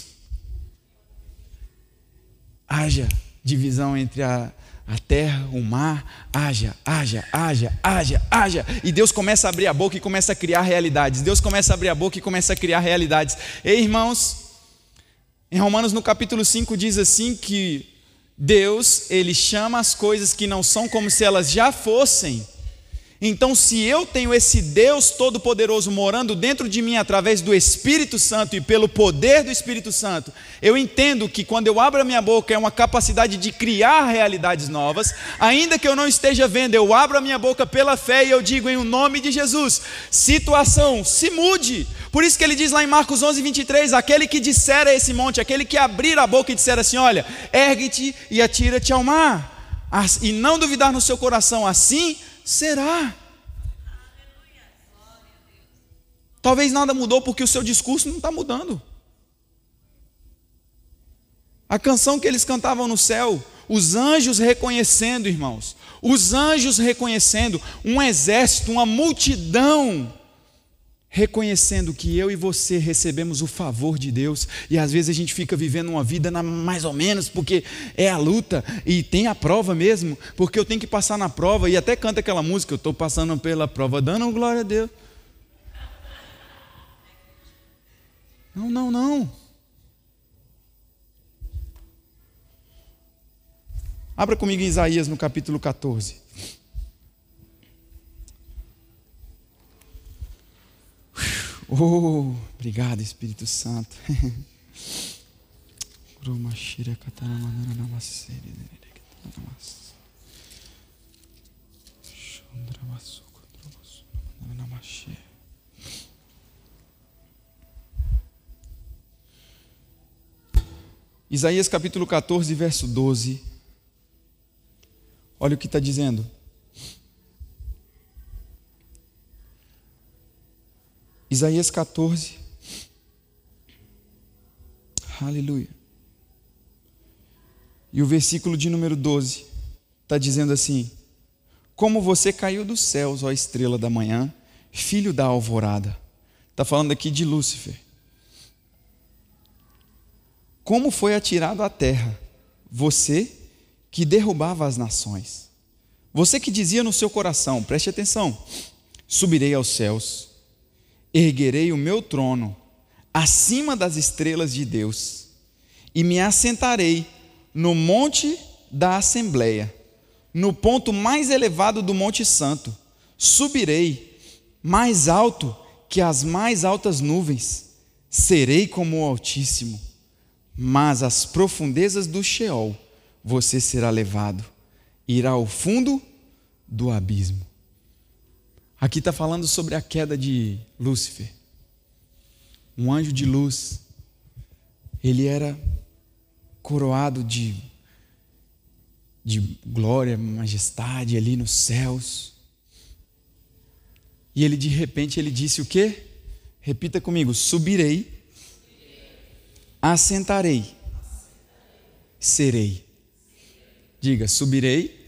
Haja divisão entre a, a terra, o mar, haja, haja, haja, haja, haja. E Deus começa a abrir a boca e começa a criar realidades. Deus começa a abrir a boca e começa a criar realidades. Ei, irmãos, em Romanos no capítulo 5 diz assim que Deus, ele chama as coisas que não são como se elas já fossem. Então, se eu tenho esse Deus Todo-Poderoso morando dentro de mim através do Espírito Santo e pelo poder do Espírito Santo, eu entendo que quando eu abro a minha boca é uma capacidade de criar realidades novas, ainda que eu não esteja vendo, eu abro a minha boca pela fé e eu digo em o nome de Jesus: situação, se mude. Por isso que ele diz lá em Marcos 11, 23: aquele que disser a esse monte, aquele que abrir a boca e disser assim: olha, ergue-te e atira-te ao mar, e não duvidar no seu coração, assim será. Talvez nada mudou porque o seu discurso não está mudando. A canção que eles cantavam no céu, os anjos reconhecendo, irmãos, os anjos reconhecendo, um exército, uma multidão reconhecendo que eu e você recebemos o favor de Deus e às vezes a gente fica vivendo uma vida na, mais ou menos porque é a luta e tem a prova mesmo, porque eu tenho que passar na prova e até canta aquela música, eu estou passando pela prova, dando glória a Deus. Não, não, não. Abra comigo em Isaías no capítulo 14. Oh, obrigado, Espírito Santo. Isaías capítulo 14, verso 12. Olha o que está dizendo. Isaías 14. Aleluia. E o versículo de número 12 está dizendo assim: Como você caiu dos céus, ó estrela da manhã, filho da alvorada. Está falando aqui de Lúcifer. Como foi atirado à terra, você que derrubava as nações. Você que dizia no seu coração, preste atenção: subirei aos céus, erguerei o meu trono acima das estrelas de Deus e me assentarei no monte da Assembleia, no ponto mais elevado do Monte Santo. Subirei mais alto que as mais altas nuvens, serei como o Altíssimo mas às profundezas do Sheol você será levado, irá ao fundo do abismo. Aqui está falando sobre a queda de Lúcifer, um anjo de luz. Ele era coroado de, de glória, majestade ali nos céus. E ele de repente ele disse o quê? Repita comigo: subirei assentarei, serei. Diga, subirei,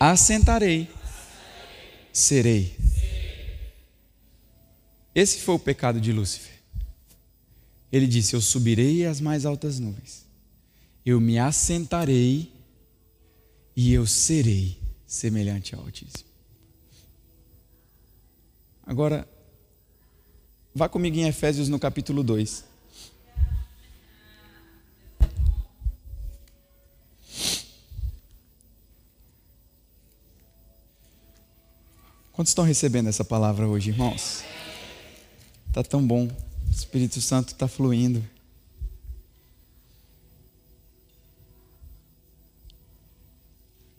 assentarei, serei. Esse foi o pecado de Lúcifer. Ele disse: Eu subirei às mais altas nuvens, eu me assentarei e eu serei semelhante ao Altíssimo. Agora, vá comigo em Efésios no capítulo 2. Quantos estão recebendo essa palavra hoje, irmãos? Está tão bom. O Espírito Santo está fluindo.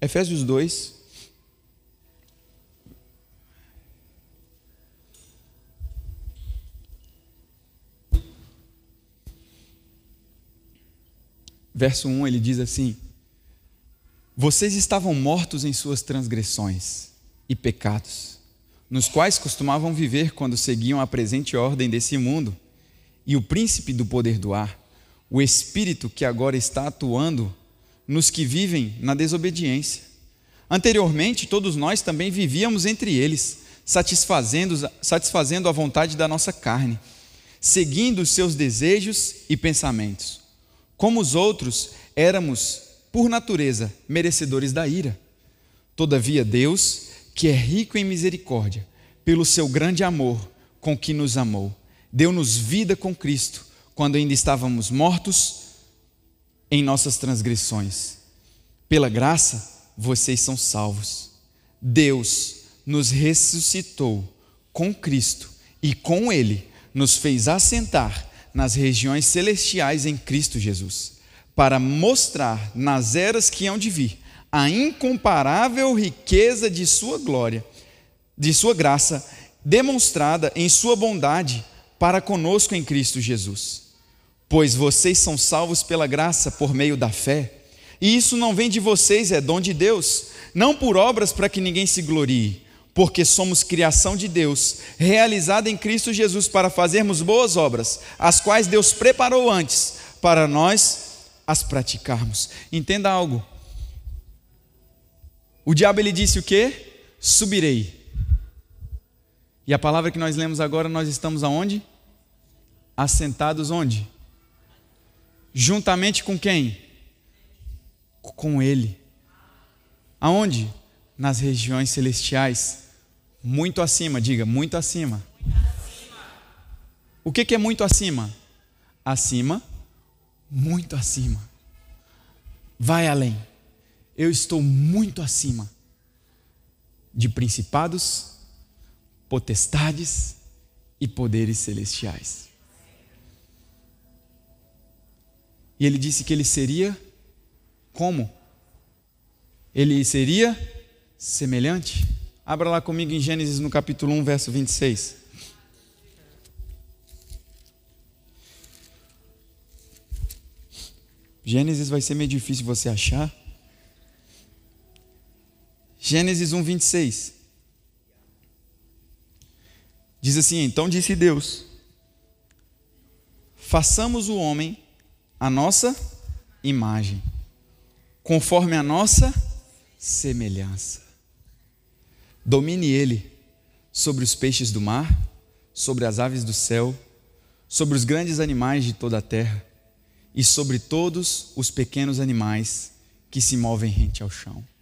Efésios 2. Verso 1 ele diz assim: Vocês estavam mortos em suas transgressões e pecados, nos quais costumavam viver quando seguiam a presente ordem desse mundo, e o príncipe do poder do ar, o espírito que agora está atuando nos que vivem na desobediência. Anteriormente, todos nós também vivíamos entre eles, satisfazendo, satisfazendo a vontade da nossa carne, seguindo os seus desejos e pensamentos. Como os outros, éramos, por natureza, merecedores da ira. Todavia, Deus, que é rico em misericórdia, pelo seu grande amor com que nos amou. Deu-nos vida com Cristo, quando ainda estávamos mortos em nossas transgressões. Pela graça, vocês são salvos. Deus nos ressuscitou com Cristo e com Ele nos fez assentar nas regiões celestiais em Cristo Jesus, para mostrar nas eras que hão de vir a incomparável riqueza de sua glória, de sua graça, demonstrada em sua bondade para conosco em Cristo Jesus. Pois vocês são salvos pela graça por meio da fé, e isso não vem de vocês, é dom de Deus, não por obras para que ninguém se glorie, porque somos criação de Deus, realizada em Cristo Jesus para fazermos boas obras, as quais Deus preparou antes para nós as praticarmos. Entenda algo. O diabo ele disse o quê? Subirei. E a palavra que nós lemos agora, nós estamos aonde? Assentados onde? Juntamente com quem? Com ele. Aonde? Nas regiões celestiais. Muito acima, diga, muito acima. Muito acima. O que, que é muito acima? Acima, muito acima. Vai além eu estou muito acima de principados, potestades e poderes celestiais. E ele disse que ele seria como? Ele seria semelhante. Abra lá comigo em Gênesis no capítulo 1, verso 26. Gênesis vai ser meio difícil você achar. Gênesis 1, 26. Diz assim: Então disse Deus: Façamos o homem a nossa imagem, conforme a nossa semelhança. Domine ele sobre os peixes do mar, sobre as aves do céu, sobre os grandes animais de toda a terra e sobre todos os pequenos animais que se movem rente ao chão.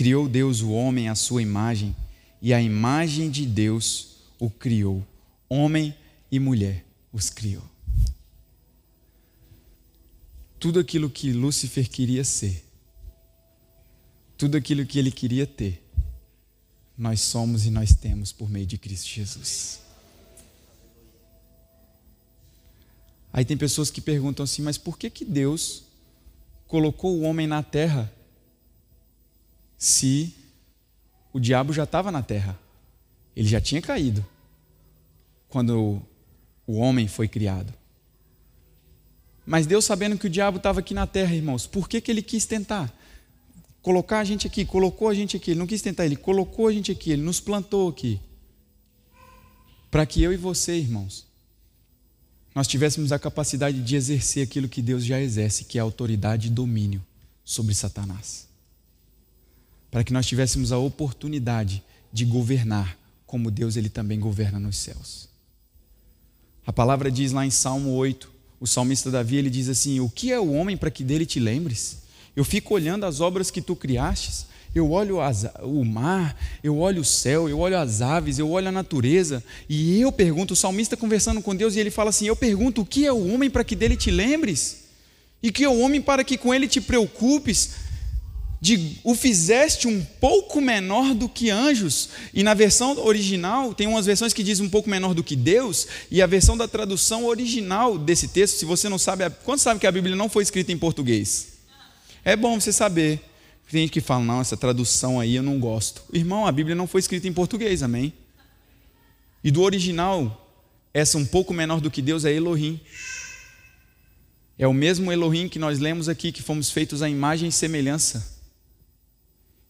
Criou Deus o homem à sua imagem, e a imagem de Deus o criou. Homem e mulher os criou. Tudo aquilo que Lúcifer queria ser, tudo aquilo que ele queria ter, nós somos e nós temos por meio de Cristo Jesus. Aí tem pessoas que perguntam assim, mas por que, que Deus colocou o homem na terra se o diabo já estava na terra? Ele já tinha caído quando o homem foi criado. Mas Deus, sabendo que o diabo estava aqui na terra, irmãos, por que, que ele quis tentar? Colocar a gente aqui, colocou a gente aqui, ele não quis tentar, ele colocou a gente aqui, ele nos plantou aqui. Para que eu e você, irmãos, nós tivéssemos a capacidade de exercer aquilo que Deus já exerce, que é autoridade e domínio sobre Satanás. Para que nós tivéssemos a oportunidade de governar como Deus ele também governa nos céus. A palavra diz lá em Salmo 8, o salmista Davi, ele diz assim: "O que é o homem para que dele te lembres? Eu fico olhando as obras que tu criastes, eu olho as, o mar, eu olho o céu, eu olho as aves, eu olho a natureza, e eu pergunto, o salmista conversando com Deus, e ele fala assim: Eu pergunto, o que é o homem para que dele te lembres? E que é o homem para que com ele te preocupes? De, o fizeste um pouco menor do que anjos. E na versão original, tem umas versões que dizem um pouco menor do que Deus, e a versão da tradução original desse texto, se você não sabe, quantos sabe que a Bíblia não foi escrita em português? É bom você saber. Tem gente que fala, não, essa tradução aí eu não gosto. Irmão, a Bíblia não foi escrita em português, amém? E do original, essa um pouco menor do que Deus é Elohim. É o mesmo Elohim que nós lemos aqui, que fomos feitos à imagem e semelhança.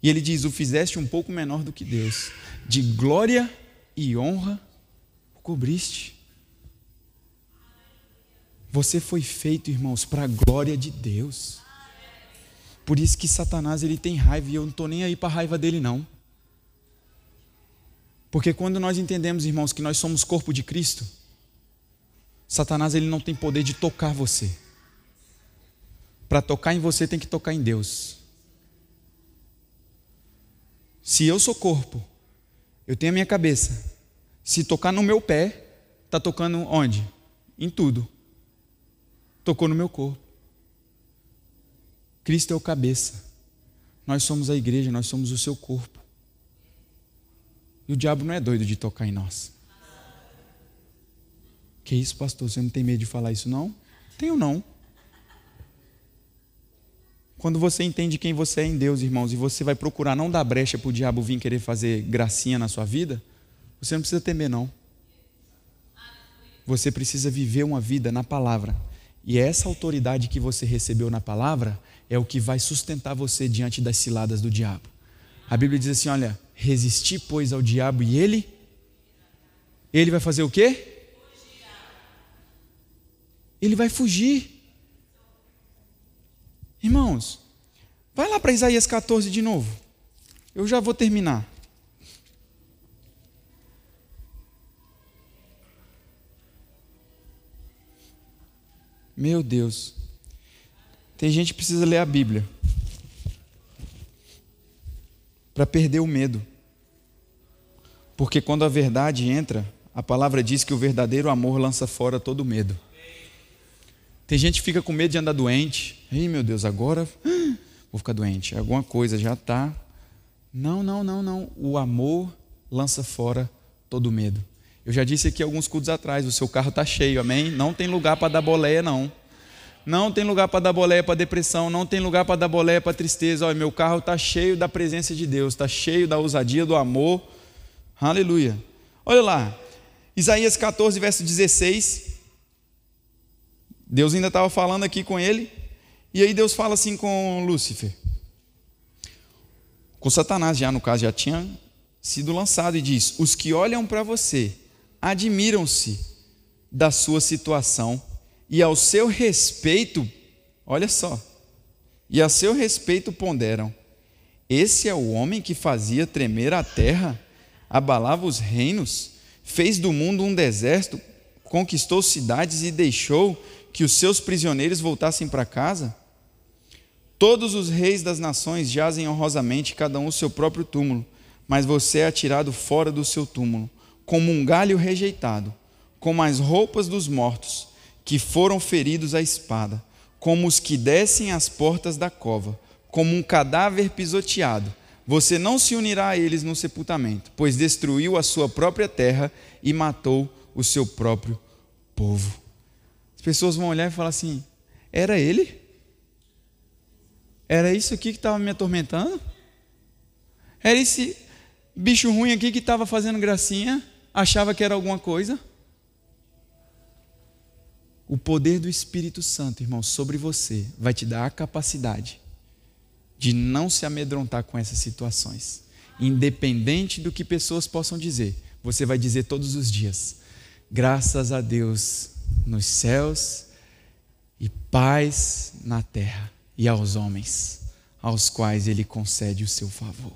E ele diz: O fizeste um pouco menor do que Deus, de glória e honra o cobriste. Você foi feito, irmãos, para a glória de Deus. Por isso que Satanás ele tem raiva e eu não estou nem aí para a raiva dele não. Porque quando nós entendemos, irmãos, que nós somos corpo de Cristo, Satanás ele não tem poder de tocar você. Para tocar em você tem que tocar em Deus. Se eu sou corpo, eu tenho a minha cabeça. Se tocar no meu pé, está tocando onde? Em tudo. Tocou no meu corpo. Cristo é o cabeça. Nós somos a igreja, nós somos o seu corpo. E o diabo não é doido de tocar em nós. Que isso, pastor? Você não tem medo de falar isso, não? Tenho não. Quando você entende quem você é em Deus, irmãos, e você vai procurar não dar brecha para o diabo vir querer fazer gracinha na sua vida, você não precisa temer, não. Você precisa viver uma vida na palavra. E essa autoridade que você recebeu na palavra é o que vai sustentar você diante das ciladas do diabo. A Bíblia diz assim: olha, resisti, pois, ao diabo e ele. Ele vai fazer o quê? Ele vai fugir. Irmãos, vai lá para Isaías 14 de novo. Eu já vou terminar. Meu Deus. Tem gente que precisa ler a Bíblia para perder o medo. Porque quando a verdade entra, a palavra diz que o verdadeiro amor lança fora todo medo. Tem gente que fica com medo de andar doente. Ei, meu Deus, agora vou ficar doente. Alguma coisa já está. Não, não, não, não. O amor lança fora todo medo. Eu já disse aqui alguns cultos atrás, o seu carro está cheio, amém? Não tem lugar para dar boleia, não. Não tem lugar para dar boleia para depressão, não tem lugar para dar boleia para tristeza. Olha, meu carro está cheio da presença de Deus, está cheio da ousadia, do amor. Aleluia. Olha lá, Isaías 14, verso 16. Deus ainda estava falando aqui com ele, e aí Deus fala assim com Lúcifer. Com Satanás, já no caso, já tinha sido lançado, e diz: Os que olham para você admiram-se da sua situação, e ao seu respeito, olha só, e a seu respeito ponderam: Esse é o homem que fazia tremer a terra, abalava os reinos, fez do mundo um deserto, conquistou cidades e deixou que os seus prisioneiros voltassem para casa? Todos os reis das nações jazem honrosamente, cada um o seu próprio túmulo, mas você é atirado fora do seu túmulo, como um galho rejeitado, como as roupas dos mortos, que foram feridos à espada, como os que descem às portas da cova, como um cadáver pisoteado. Você não se unirá a eles no sepultamento, pois destruiu a sua própria terra e matou o seu próprio povo. As pessoas vão olhar e falar assim: era ele? Era isso aqui que estava me atormentando? Era esse bicho ruim aqui que estava fazendo gracinha? Achava que era alguma coisa? O poder do Espírito Santo, irmão, sobre você vai te dar a capacidade de não se amedrontar com essas situações. Independente do que pessoas possam dizer, você vai dizer todos os dias: graças a Deus nos céus e paz na terra e aos homens, aos quais ele concede o seu favor.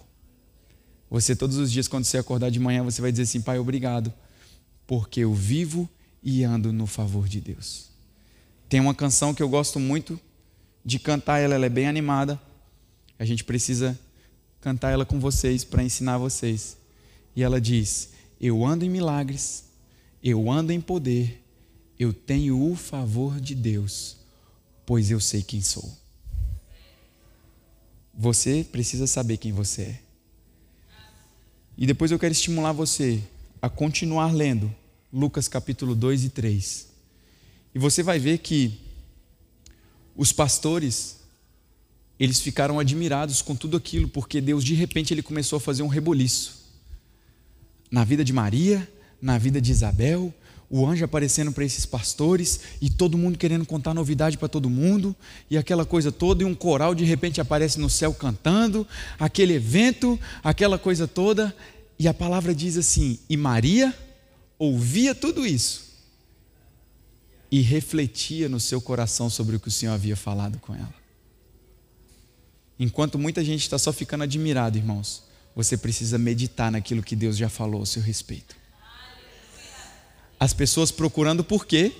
Você todos os dias quando você acordar de manhã, você vai dizer assim: "Pai, obrigado, porque eu vivo e ando no favor de Deus". Tem uma canção que eu gosto muito de cantar, ela, ela é bem animada. A gente precisa cantar ela com vocês para ensinar vocês. E ela diz: Eu ando em milagres, eu ando em poder, eu tenho o favor de Deus, pois eu sei quem sou. Você precisa saber quem você é. E depois eu quero estimular você a continuar lendo Lucas capítulo 2 e 3. E você vai ver que os pastores eles ficaram admirados com tudo aquilo, porque Deus de repente ele começou a fazer um reboliço na vida de Maria, na vida de Isabel, o anjo aparecendo para esses pastores e todo mundo querendo contar novidade para todo mundo, e aquela coisa toda, e um coral de repente aparece no céu cantando, aquele evento, aquela coisa toda, e a palavra diz assim: e Maria ouvia tudo isso e refletia no seu coração sobre o que o Senhor havia falado com ela. Enquanto muita gente está só ficando admirado, irmãos, você precisa meditar naquilo que Deus já falou a seu respeito. As pessoas procurando o porquê,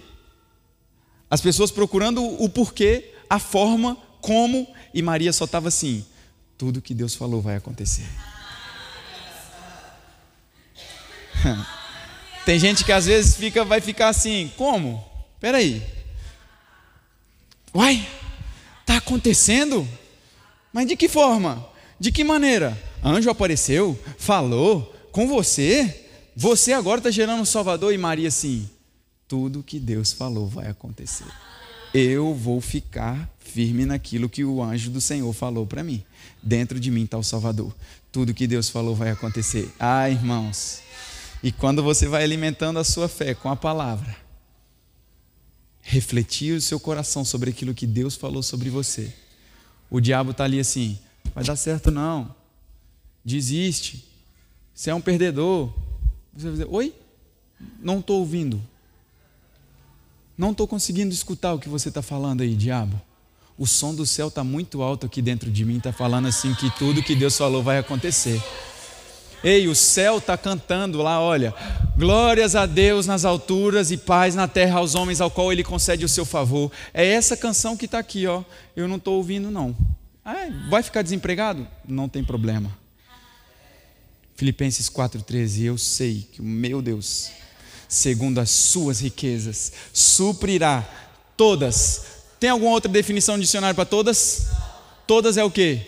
as pessoas procurando o porquê, a forma, como, e Maria só estava assim: tudo que Deus falou vai acontecer. Tem gente que às vezes fica, vai ficar assim, como? Peraí. Uai, está acontecendo? Mas de que forma? De que maneira? Anjo apareceu, falou com você? Você agora está gerando um Salvador e Maria assim. Tudo que Deus falou vai acontecer. Eu vou ficar firme naquilo que o anjo do Senhor falou para mim. Dentro de mim está o Salvador. Tudo que Deus falou vai acontecer. Ah, irmãos. E quando você vai alimentando a sua fé com a palavra, refletir o seu coração sobre aquilo que Deus falou sobre você. O diabo está ali assim: vai dar certo não. Desiste. Você é um perdedor. Você vai dizer, oi? Não estou ouvindo. Não estou conseguindo escutar o que você está falando aí, diabo. O som do céu está muito alto aqui dentro de mim, está falando assim que tudo que Deus falou vai acontecer. Ei, o céu está cantando lá, olha. Glórias a Deus nas alturas e paz na terra aos homens ao qual Ele concede o seu favor. É essa canção que está aqui, ó. Eu não estou ouvindo, não. Ah, vai ficar desempregado? Não tem problema. Filipenses 4,13: Eu sei que o meu Deus, segundo as suas riquezas, suprirá todas. Tem alguma outra definição de dicionário para todas? Todas é o quê?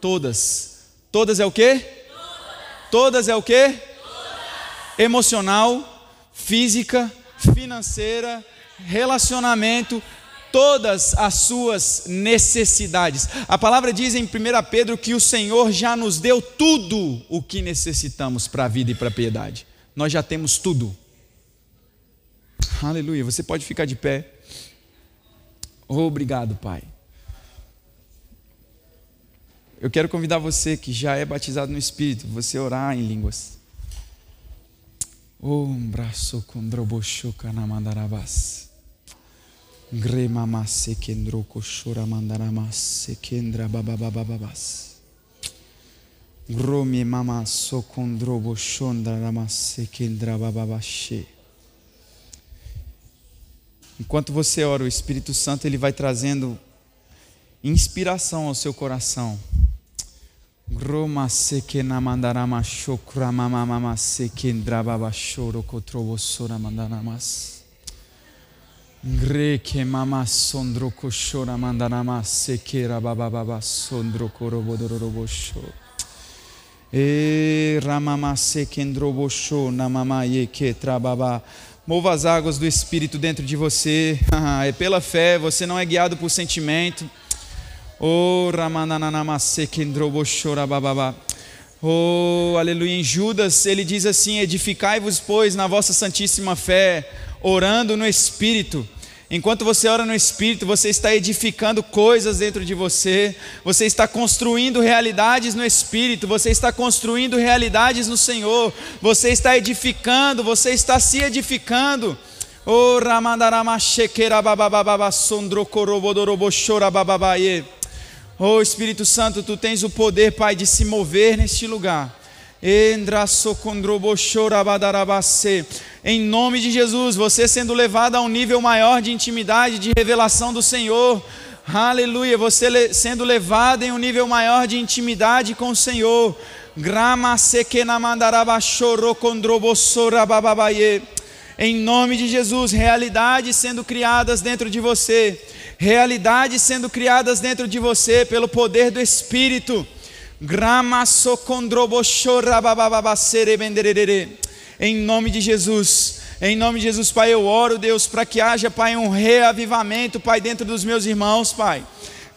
Todas. Todas é o quê? Todas é o quê? Emocional, física, financeira, relacionamento, todas as suas necessidades. A palavra diz em 1 Pedro que o Senhor já nos deu tudo o que necessitamos para a vida e para a piedade. Nós já temos tudo. Aleluia. Você pode ficar de pé. Obrigado, Pai. Eu quero convidar você que já é batizado no Espírito, você orar em línguas. Um braço condrobochuca na mandarabas. Grome mama sokondro boshondra ramas sekendra bababashe. Enquanto você ora, o Espírito Santo ele vai trazendo inspiração ao seu coração. Roma sekena mandarama shokra mama mama sekendra babashoro kotrobosora mandaramas. Greke mama sondro koshora mandarama sekera baba baba sondro korobodorobosho. E ramama sekendrobosho namama yeke trababa. Mova as águas do Espírito dentro de você. é pela fé, você não é guiado por sentimento. Oh, ramananama sekendrobosho. Oh, aleluia. Em Judas ele diz assim: Edificai-vos, pois, na vossa santíssima fé orando no Espírito. Enquanto você ora no Espírito, você está edificando coisas dentro de você, você está construindo realidades no Espírito, você está construindo realidades no Senhor, você está edificando, você está se edificando. Oh, Oh Espírito Santo, tu tens o poder, Pai, de se mover neste lugar. Em nome de Jesus, você sendo levado a um nível maior de intimidade, de revelação do Senhor. Aleluia, você sendo levado em um nível maior de intimidade com o Senhor. Grama Em nome de Jesus, realidades sendo criadas dentro de você, realidades sendo criadas dentro de você pelo poder do Espírito. Em nome de Jesus, em nome de Jesus, Pai, eu oro, Deus, para que haja, Pai, um reavivamento, Pai, dentro dos meus irmãos, Pai.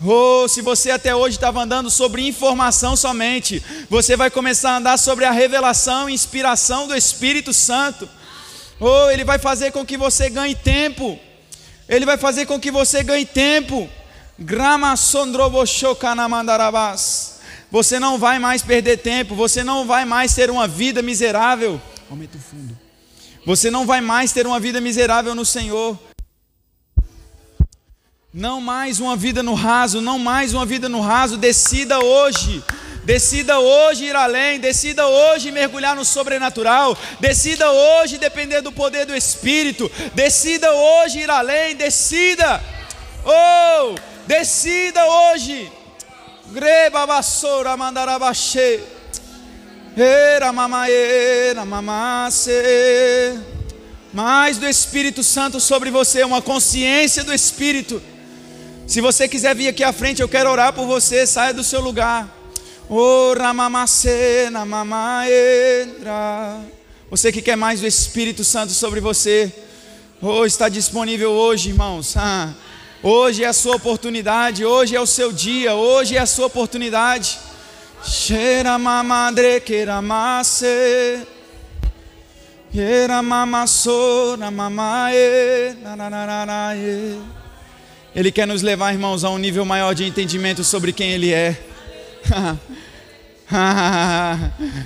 Oh, se você até hoje estava andando sobre informação somente, você vai começar a andar sobre a revelação e inspiração do Espírito Santo. Oh, ele vai fazer com que você ganhe tempo. Ele vai fazer com que você ganhe tempo. Grama sondroboshokanamandarabas. Você não vai mais perder tempo, você não vai mais ter uma vida miserável. Aumenta o fundo. Você não vai mais ter uma vida miserável no Senhor. Não mais uma vida no raso, não mais uma vida no raso. Decida hoje. Decida hoje ir além, decida hoje mergulhar no sobrenatural, decida hoje depender do poder do Espírito, decida hoje ir além, decida, oh, decida hoje. Greba vassoura mandarabaxê. Era mamaera mamasse. Mais do Espírito Santo sobre você, uma consciência do Espírito. Se você quiser vir aqui à frente, eu quero orar por você. Saia do seu lugar. Ora mamacê na mamaera. Você que quer mais do Espírito Santo sobre você. Oh, está disponível hoje, irmãos. Ah. Hoje é a sua oportunidade, hoje é o seu dia, hoje é a sua oportunidade. Cheira mamadre queramase. Ele quer nos levar, irmãos, a um nível maior de entendimento sobre quem Ele é.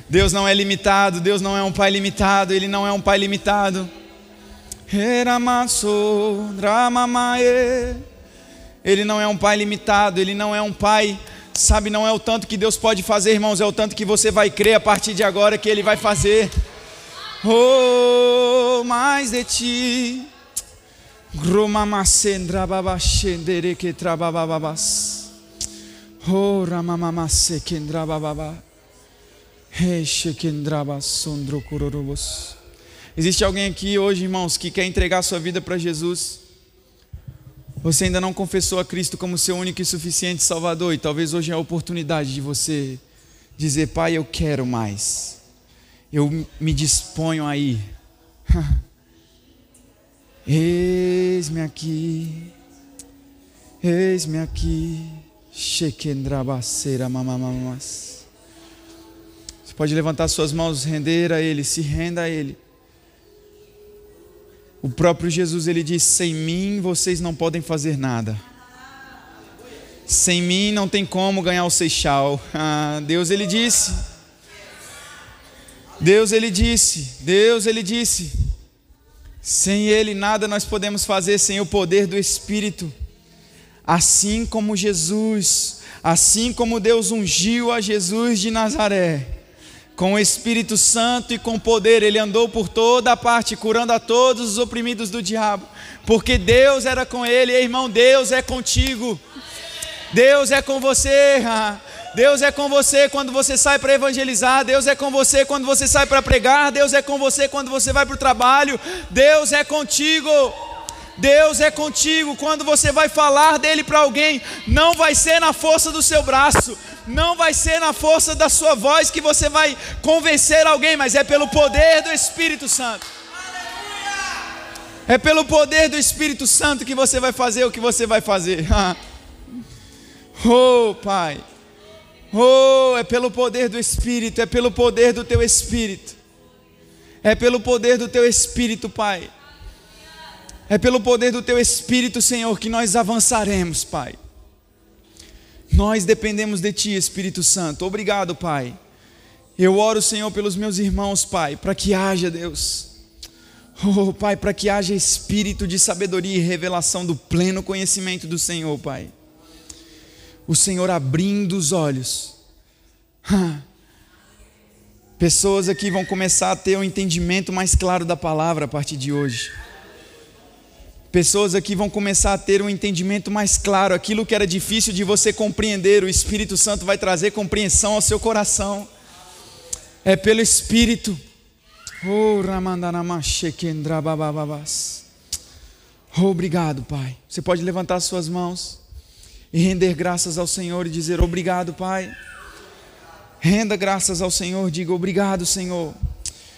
Deus não é limitado, Deus não é um pai limitado, Ele não é um pai limitado. Ele não é um pai limitado, ele não é um pai, sabe, não é o tanto que Deus pode fazer, irmãos, é o tanto que você vai crer a partir de agora que ele vai fazer. Oh, mais de ti. Oh. Existe alguém aqui hoje, irmãos, que quer entregar sua vida para Jesus? Você ainda não confessou a Cristo como seu único e suficiente Salvador, e talvez hoje é a oportunidade de você dizer: Pai, eu quero mais, eu me disponho a ir. Eis-me aqui, eis-me aqui, Shekendrabaceira mamamas. Você pode levantar suas mãos, render a Ele, se renda a Ele. O próprio Jesus ele diz: sem mim vocês não podem fazer nada. Sem mim não tem como ganhar o Seixal. Ah, Deus ele disse. Deus ele disse. Deus ele disse. Sem ele nada nós podemos fazer sem o poder do Espírito. Assim como Jesus, assim como Deus ungiu a Jesus de Nazaré com o Espírito Santo e com poder, ele andou por toda a parte, curando a todos os oprimidos do diabo, porque Deus era com ele, e, irmão, Deus é contigo, Deus é com você, Deus é com você quando você sai para evangelizar, Deus é com você quando você sai para pregar, Deus é com você quando você vai para o trabalho, Deus é contigo. Deus é contigo. Quando você vai falar dele para alguém, não vai ser na força do seu braço, não vai ser na força da sua voz que você vai convencer alguém, mas é pelo poder do Espírito Santo. É pelo poder do Espírito Santo que você vai fazer o que você vai fazer. oh, Pai. Oh, é pelo poder do Espírito, é pelo poder do teu Espírito. É pelo poder do teu Espírito, Pai. É pelo poder do teu Espírito, Senhor, que nós avançaremos, Pai. Nós dependemos de Ti, Espírito Santo. Obrigado, Pai. Eu oro, Senhor, pelos meus irmãos, Pai, para que haja, Deus. Oh, Pai, para que haja espírito de sabedoria e revelação do pleno conhecimento do Senhor, Pai. O Senhor abrindo os olhos. Pessoas aqui vão começar a ter um entendimento mais claro da palavra a partir de hoje. Pessoas aqui vão começar a ter um entendimento mais claro, aquilo que era difícil de você compreender, o Espírito Santo vai trazer compreensão ao seu coração. É pelo Espírito. Oh, obrigado, Pai. Você pode levantar suas mãos e render graças ao Senhor e dizer: Obrigado, Pai. Renda graças ao Senhor, diga: Obrigado, Senhor.